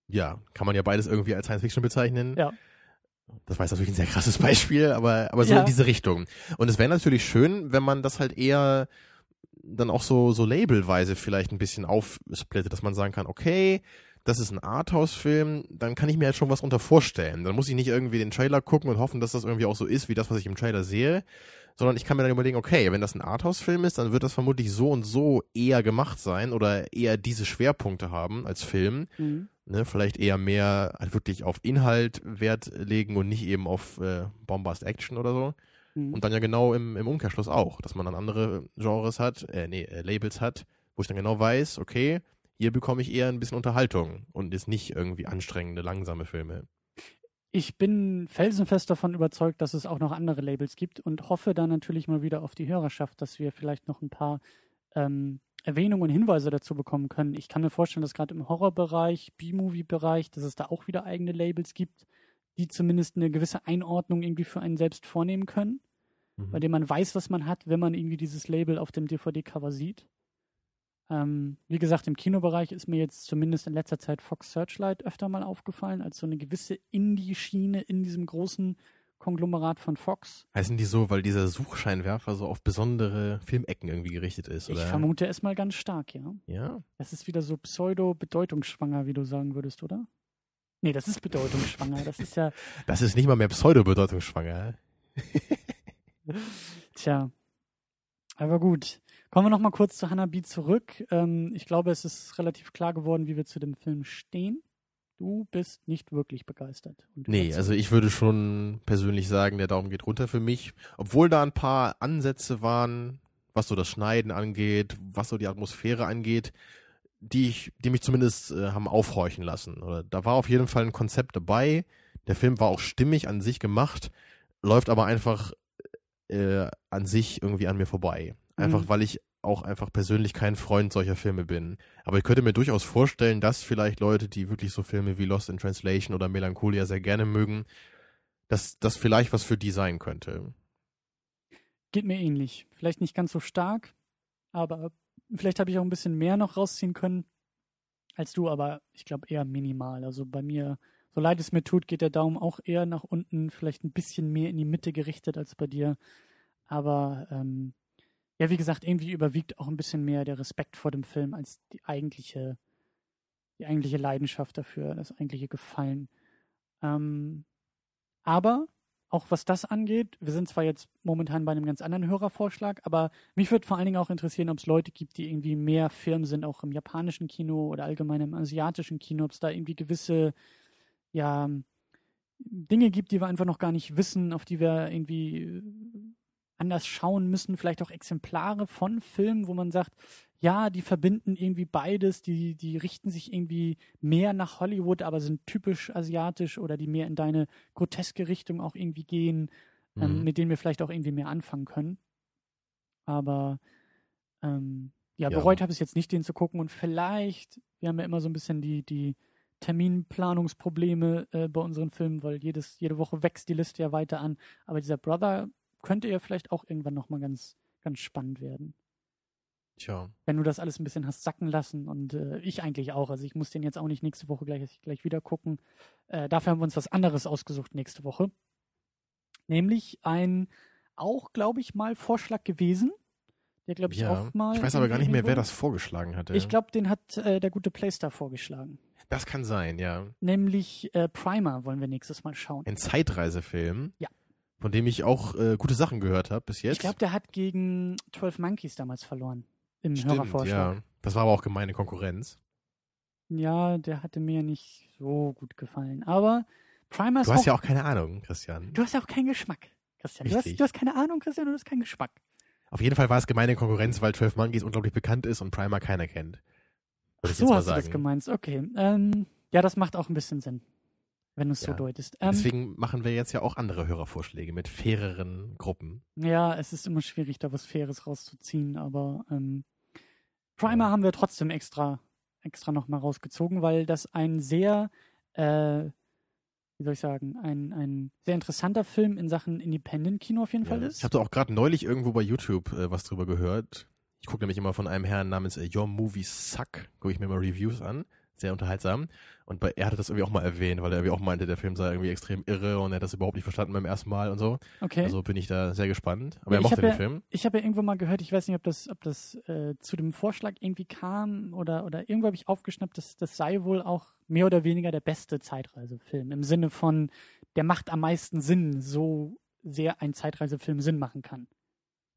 Ja, kann man ja beides irgendwie als Science-Fiction bezeichnen. Ja. Das war jetzt natürlich ein sehr krasses Beispiel, aber, aber so Ja. in diese Richtung. Und es wäre natürlich schön, wenn man das halt eher dann auch so, so labelweise vielleicht ein bisschen aufsplittet, dass man sagen kann, okay, das ist ein Arthouse-Film, dann kann ich mir halt schon was unter vorstellen. Dann muss ich nicht irgendwie den Trailer gucken und hoffen, dass das irgendwie auch so ist, wie das, was ich im Trailer sehe, sondern ich kann mir dann überlegen, okay, wenn das ein Arthouse-Film ist, dann wird das vermutlich so und so eher gemacht sein oder eher diese Schwerpunkte haben als Film Mhm. ne, vielleicht eher mehr halt wirklich auf Inhalt Wert legen und nicht eben auf äh, Bombast Action oder so. Mhm. Und dann ja genau im, im Umkehrschluss auch, dass man dann andere Genres hat, äh, nee, äh, Labels hat, wo ich dann genau weiß, okay, hier bekomme ich eher ein bisschen Unterhaltung und ist nicht irgendwie anstrengende, langsame Filme. Ich bin felsenfest davon überzeugt, dass es auch noch andere Labels gibt und hoffe dann natürlich mal wieder auf die Hörerschaft, dass wir vielleicht noch ein paar ähm, Erwähnungen und Hinweise dazu bekommen können. Ich kann mir vorstellen, dass gerade im Horrorbereich, B-Movie-Bereich, dass es da auch wieder eigene Labels gibt, die zumindest eine gewisse Einordnung irgendwie für einen selbst vornehmen können, Mhm. bei dem man weiß, was man hat, wenn man irgendwie dieses Label auf dem DVD-Cover sieht. Ähm, wie gesagt, im Kinobereich ist mir jetzt zumindest in letzter Zeit Fox Searchlight öfter mal aufgefallen, als so eine gewisse Indie-Schiene in diesem großen Konglomerat von Fox. Heißen die so, weil dieser Suchscheinwerfer so auf besondere Filmecken irgendwie gerichtet ist, Ich oder? vermute es mal ganz stark, ja. Ja. Das ist wieder so pseudo-bedeutungsschwanger, wie du sagen würdest, oder? Nee, das ist bedeutungsschwanger. Das ist ja, Das ist nicht mal mehr pseudo-bedeutungsschwanger. tja. Aber gut. Kommen wir noch mal kurz zu Hanabi zurück. Ähm, ich glaube, es ist relativ klar geworden, wie wir zu dem Film stehen. Du bist nicht wirklich begeistert. Nee, also ich würde schon persönlich sagen, der Daumen geht runter für mich. Obwohl da ein paar Ansätze waren, was so das Schneiden angeht, was so die Atmosphäre angeht, die ich, die mich zumindest äh, haben aufhorchen lassen. Oder da war auf jeden Fall ein Konzept dabei. Der Film war auch stimmig an sich gemacht, läuft aber einfach äh, an sich irgendwie an mir vorbei. Einfach Mhm. weil ich auch einfach persönlich kein Freund solcher Filme bin. Aber ich könnte mir durchaus vorstellen, dass vielleicht Leute, die wirklich so Filme wie Lost in Translation oder Melancholia sehr gerne mögen, dass das vielleicht was für die sein könnte. Geht mir ähnlich. Vielleicht nicht ganz so stark, aber vielleicht habe ich auch ein bisschen mehr noch rausziehen können als du, aber ich glaube eher minimal. Also bei mir, so leid es mir tut, geht der Daumen auch eher nach unten, vielleicht ein bisschen mehr in die Mitte gerichtet als bei dir. Aber ähm, ja, wie gesagt, irgendwie überwiegt auch ein bisschen mehr der Respekt vor dem Film als die eigentliche, die eigentliche Leidenschaft dafür, das eigentliche Gefallen. Ähm, aber auch was das angeht, wir sind zwar jetzt momentan bei einem ganz anderen Hörervorschlag, aber mich würde vor allen Dingen auch interessieren, ob es Leute gibt, die irgendwie mehr Firmen sind, auch im japanischen Kino oder allgemein im asiatischen Kino, ob es da irgendwie gewisse ja Dinge gibt, die wir einfach noch gar nicht wissen, auf die wir irgendwie anders schauen müssen, vielleicht auch Exemplare von Filmen, wo man sagt, ja, die verbinden irgendwie beides, die, die richten sich irgendwie mehr nach Hollywood, aber sind typisch asiatisch oder die mehr in deine groteske Richtung auch irgendwie gehen, ähm, mhm. ähm, mit denen wir vielleicht auch irgendwie mehr anfangen können. Aber ähm, ja, bereut ja. habe ich jetzt nicht, den zu gucken und vielleicht, wir haben ja immer so ein bisschen die, die Terminplanungsprobleme äh, bei unseren Filmen, weil jedes, jede Woche wächst die Liste ja weiter an. Aber dieser Brother könnte ja vielleicht auch irgendwann nochmal ganz, ganz spannend werden. Tja. Wenn du das alles ein bisschen hast sacken lassen und äh, ich eigentlich auch. Also ich muss den jetzt auch nicht nächste Woche gleich, gleich wieder gucken. Äh, dafür haben wir uns was anderes ausgesucht nächste Woche. Nämlich ein auch, glaube ich, mal Vorschlag gewesen. Der, glaube ich, ja. auch mal. Ich weiß aber gar nicht mehr, wer das vorgeschlagen hatte. Ich glaube, den hat äh, der gute Playstar vorgeschlagen. Das kann sein, ja. Nämlich äh, Primer wollen wir nächstes Mal schauen. Ein Zeitreisefilm. Ja. Von dem ich auch äh, gute Sachen gehört habe bis jetzt. Ich glaube, der hat gegen 12 Monkeys damals verloren. Im Stimmt, Hörervorschlag. Ja. Das war aber auch gemeine Konkurrenz. Ja, der hatte mir nicht so gut gefallen. Aber Primer Du hast auch, ja auch keine Ahnung, Christian. Du hast ja auch keinen Geschmack, Christian. Du hast, du hast keine Ahnung, Christian, du hast keinen Geschmack. Auf jeden Fall war es gemeine Konkurrenz, weil 12 Monkeys unglaublich bekannt ist und Primer keiner kennt. Ach so hast sagen. du das gemeint. Okay. Ähm, ja, das macht auch ein bisschen Sinn, wenn du es ja. so deutest. Ähm, Deswegen machen wir jetzt ja auch andere Hörervorschläge mit faireren Gruppen. Ja, es ist immer schwierig, da was Faires rauszuziehen, aber ähm, Primer ja. haben wir trotzdem extra, extra nochmal rausgezogen, weil das ein sehr äh, wie soll ich sagen, ein, ein sehr interessanter Film in Sachen Independent-Kino auf jeden ja. Fall ist. Ich habe auch gerade neulich irgendwo bei YouTube äh, was drüber gehört. Ich gucke nämlich immer von einem Herrn namens äh, Your Movie Suck, gucke ich mir mal Reviews an sehr unterhaltsam. Und bei, er hatte das irgendwie auch mal erwähnt, weil er irgendwie auch meinte, der Film sei irgendwie extrem irre und er hat das überhaupt nicht verstanden beim ersten Mal und so. Okay. Also bin ich da sehr gespannt. Aber ja, er mochte den ja, Film. Ich habe ja irgendwo mal gehört, ich weiß nicht, ob das, ob das äh, zu dem Vorschlag irgendwie kam oder, oder irgendwo habe ich aufgeschnappt, dass das sei wohl auch mehr oder weniger der beste Zeitreisefilm. Im Sinne von, der macht am meisten Sinn, so sehr ein Zeitreisefilm Sinn machen kann.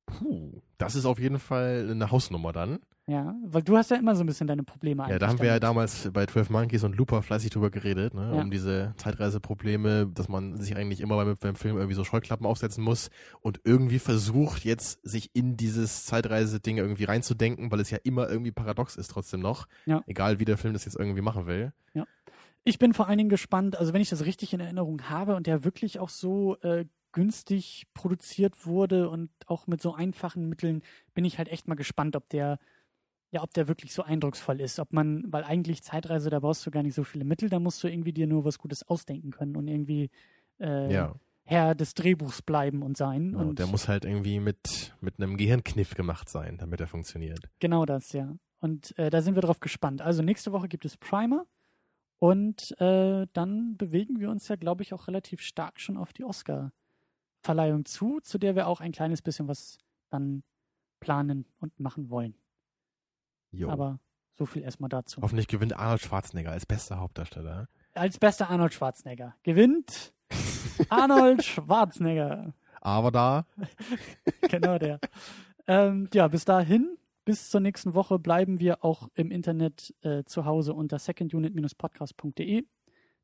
Puh, das ist auf jeden Fall eine Hausnummer dann. Ja, weil du hast ja immer so ein bisschen deine Probleme. Ja, da haben wir ja damals bei 12 Monkeys und Looper fleißig drüber geredet, ne? Ja. um diese Zeitreiseprobleme, dass man sich eigentlich immer beim, beim Film irgendwie so Scheuklappen aufsetzen muss und irgendwie versucht jetzt sich in dieses Zeitreise-Ding irgendwie reinzudenken, weil es ja immer irgendwie paradox ist trotzdem noch. Ja. Egal wie der Film das jetzt irgendwie machen will. Ja. Ich bin vor allen Dingen gespannt, also wenn ich das richtig in Erinnerung habe und der wirklich auch so äh, günstig produziert wurde und auch mit so einfachen Mitteln, bin ich halt echt mal gespannt, ob der ja, ob der wirklich so eindrucksvoll ist. Ob man, weil eigentlich Zeitreise, da brauchst du gar nicht so viele Mittel, da musst du irgendwie dir nur was Gutes ausdenken können und irgendwie äh, ja. Herr des Drehbuchs bleiben und sein. Genau, und der muss halt irgendwie mit, mit einem Gehirnkniff gemacht sein, damit er funktioniert. Genau das, ja. Und äh, da sind wir drauf gespannt. Also nächste Woche gibt es Primer und äh, dann bewegen wir uns ja, glaube ich, auch relativ stark schon auf die Oscar-Verleihung zu, zu der wir auch ein kleines bisschen was dann planen und machen wollen. Jo. Aber so viel erstmal dazu. Hoffentlich gewinnt Arnold Schwarzenegger als bester Hauptdarsteller. Als bester Arnold Schwarzenegger. Gewinnt Arnold Schwarzenegger. Aber da. genau der. ähm, ja, bis dahin, bis zur nächsten Woche bleiben wir auch im Internet äh, zu Hause unter secondunit-podcast.de.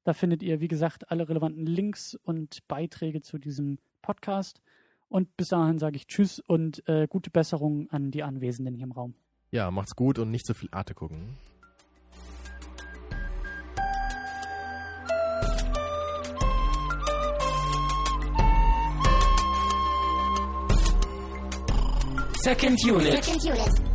Da findet ihr, wie gesagt, alle relevanten Links und Beiträge zu diesem Podcast. Und bis dahin sage ich Tschüss und äh, gute Besserung an die Anwesenden hier im Raum. Ja, macht's gut und nicht so viel Arte gucken. Second Unit. Second Unit.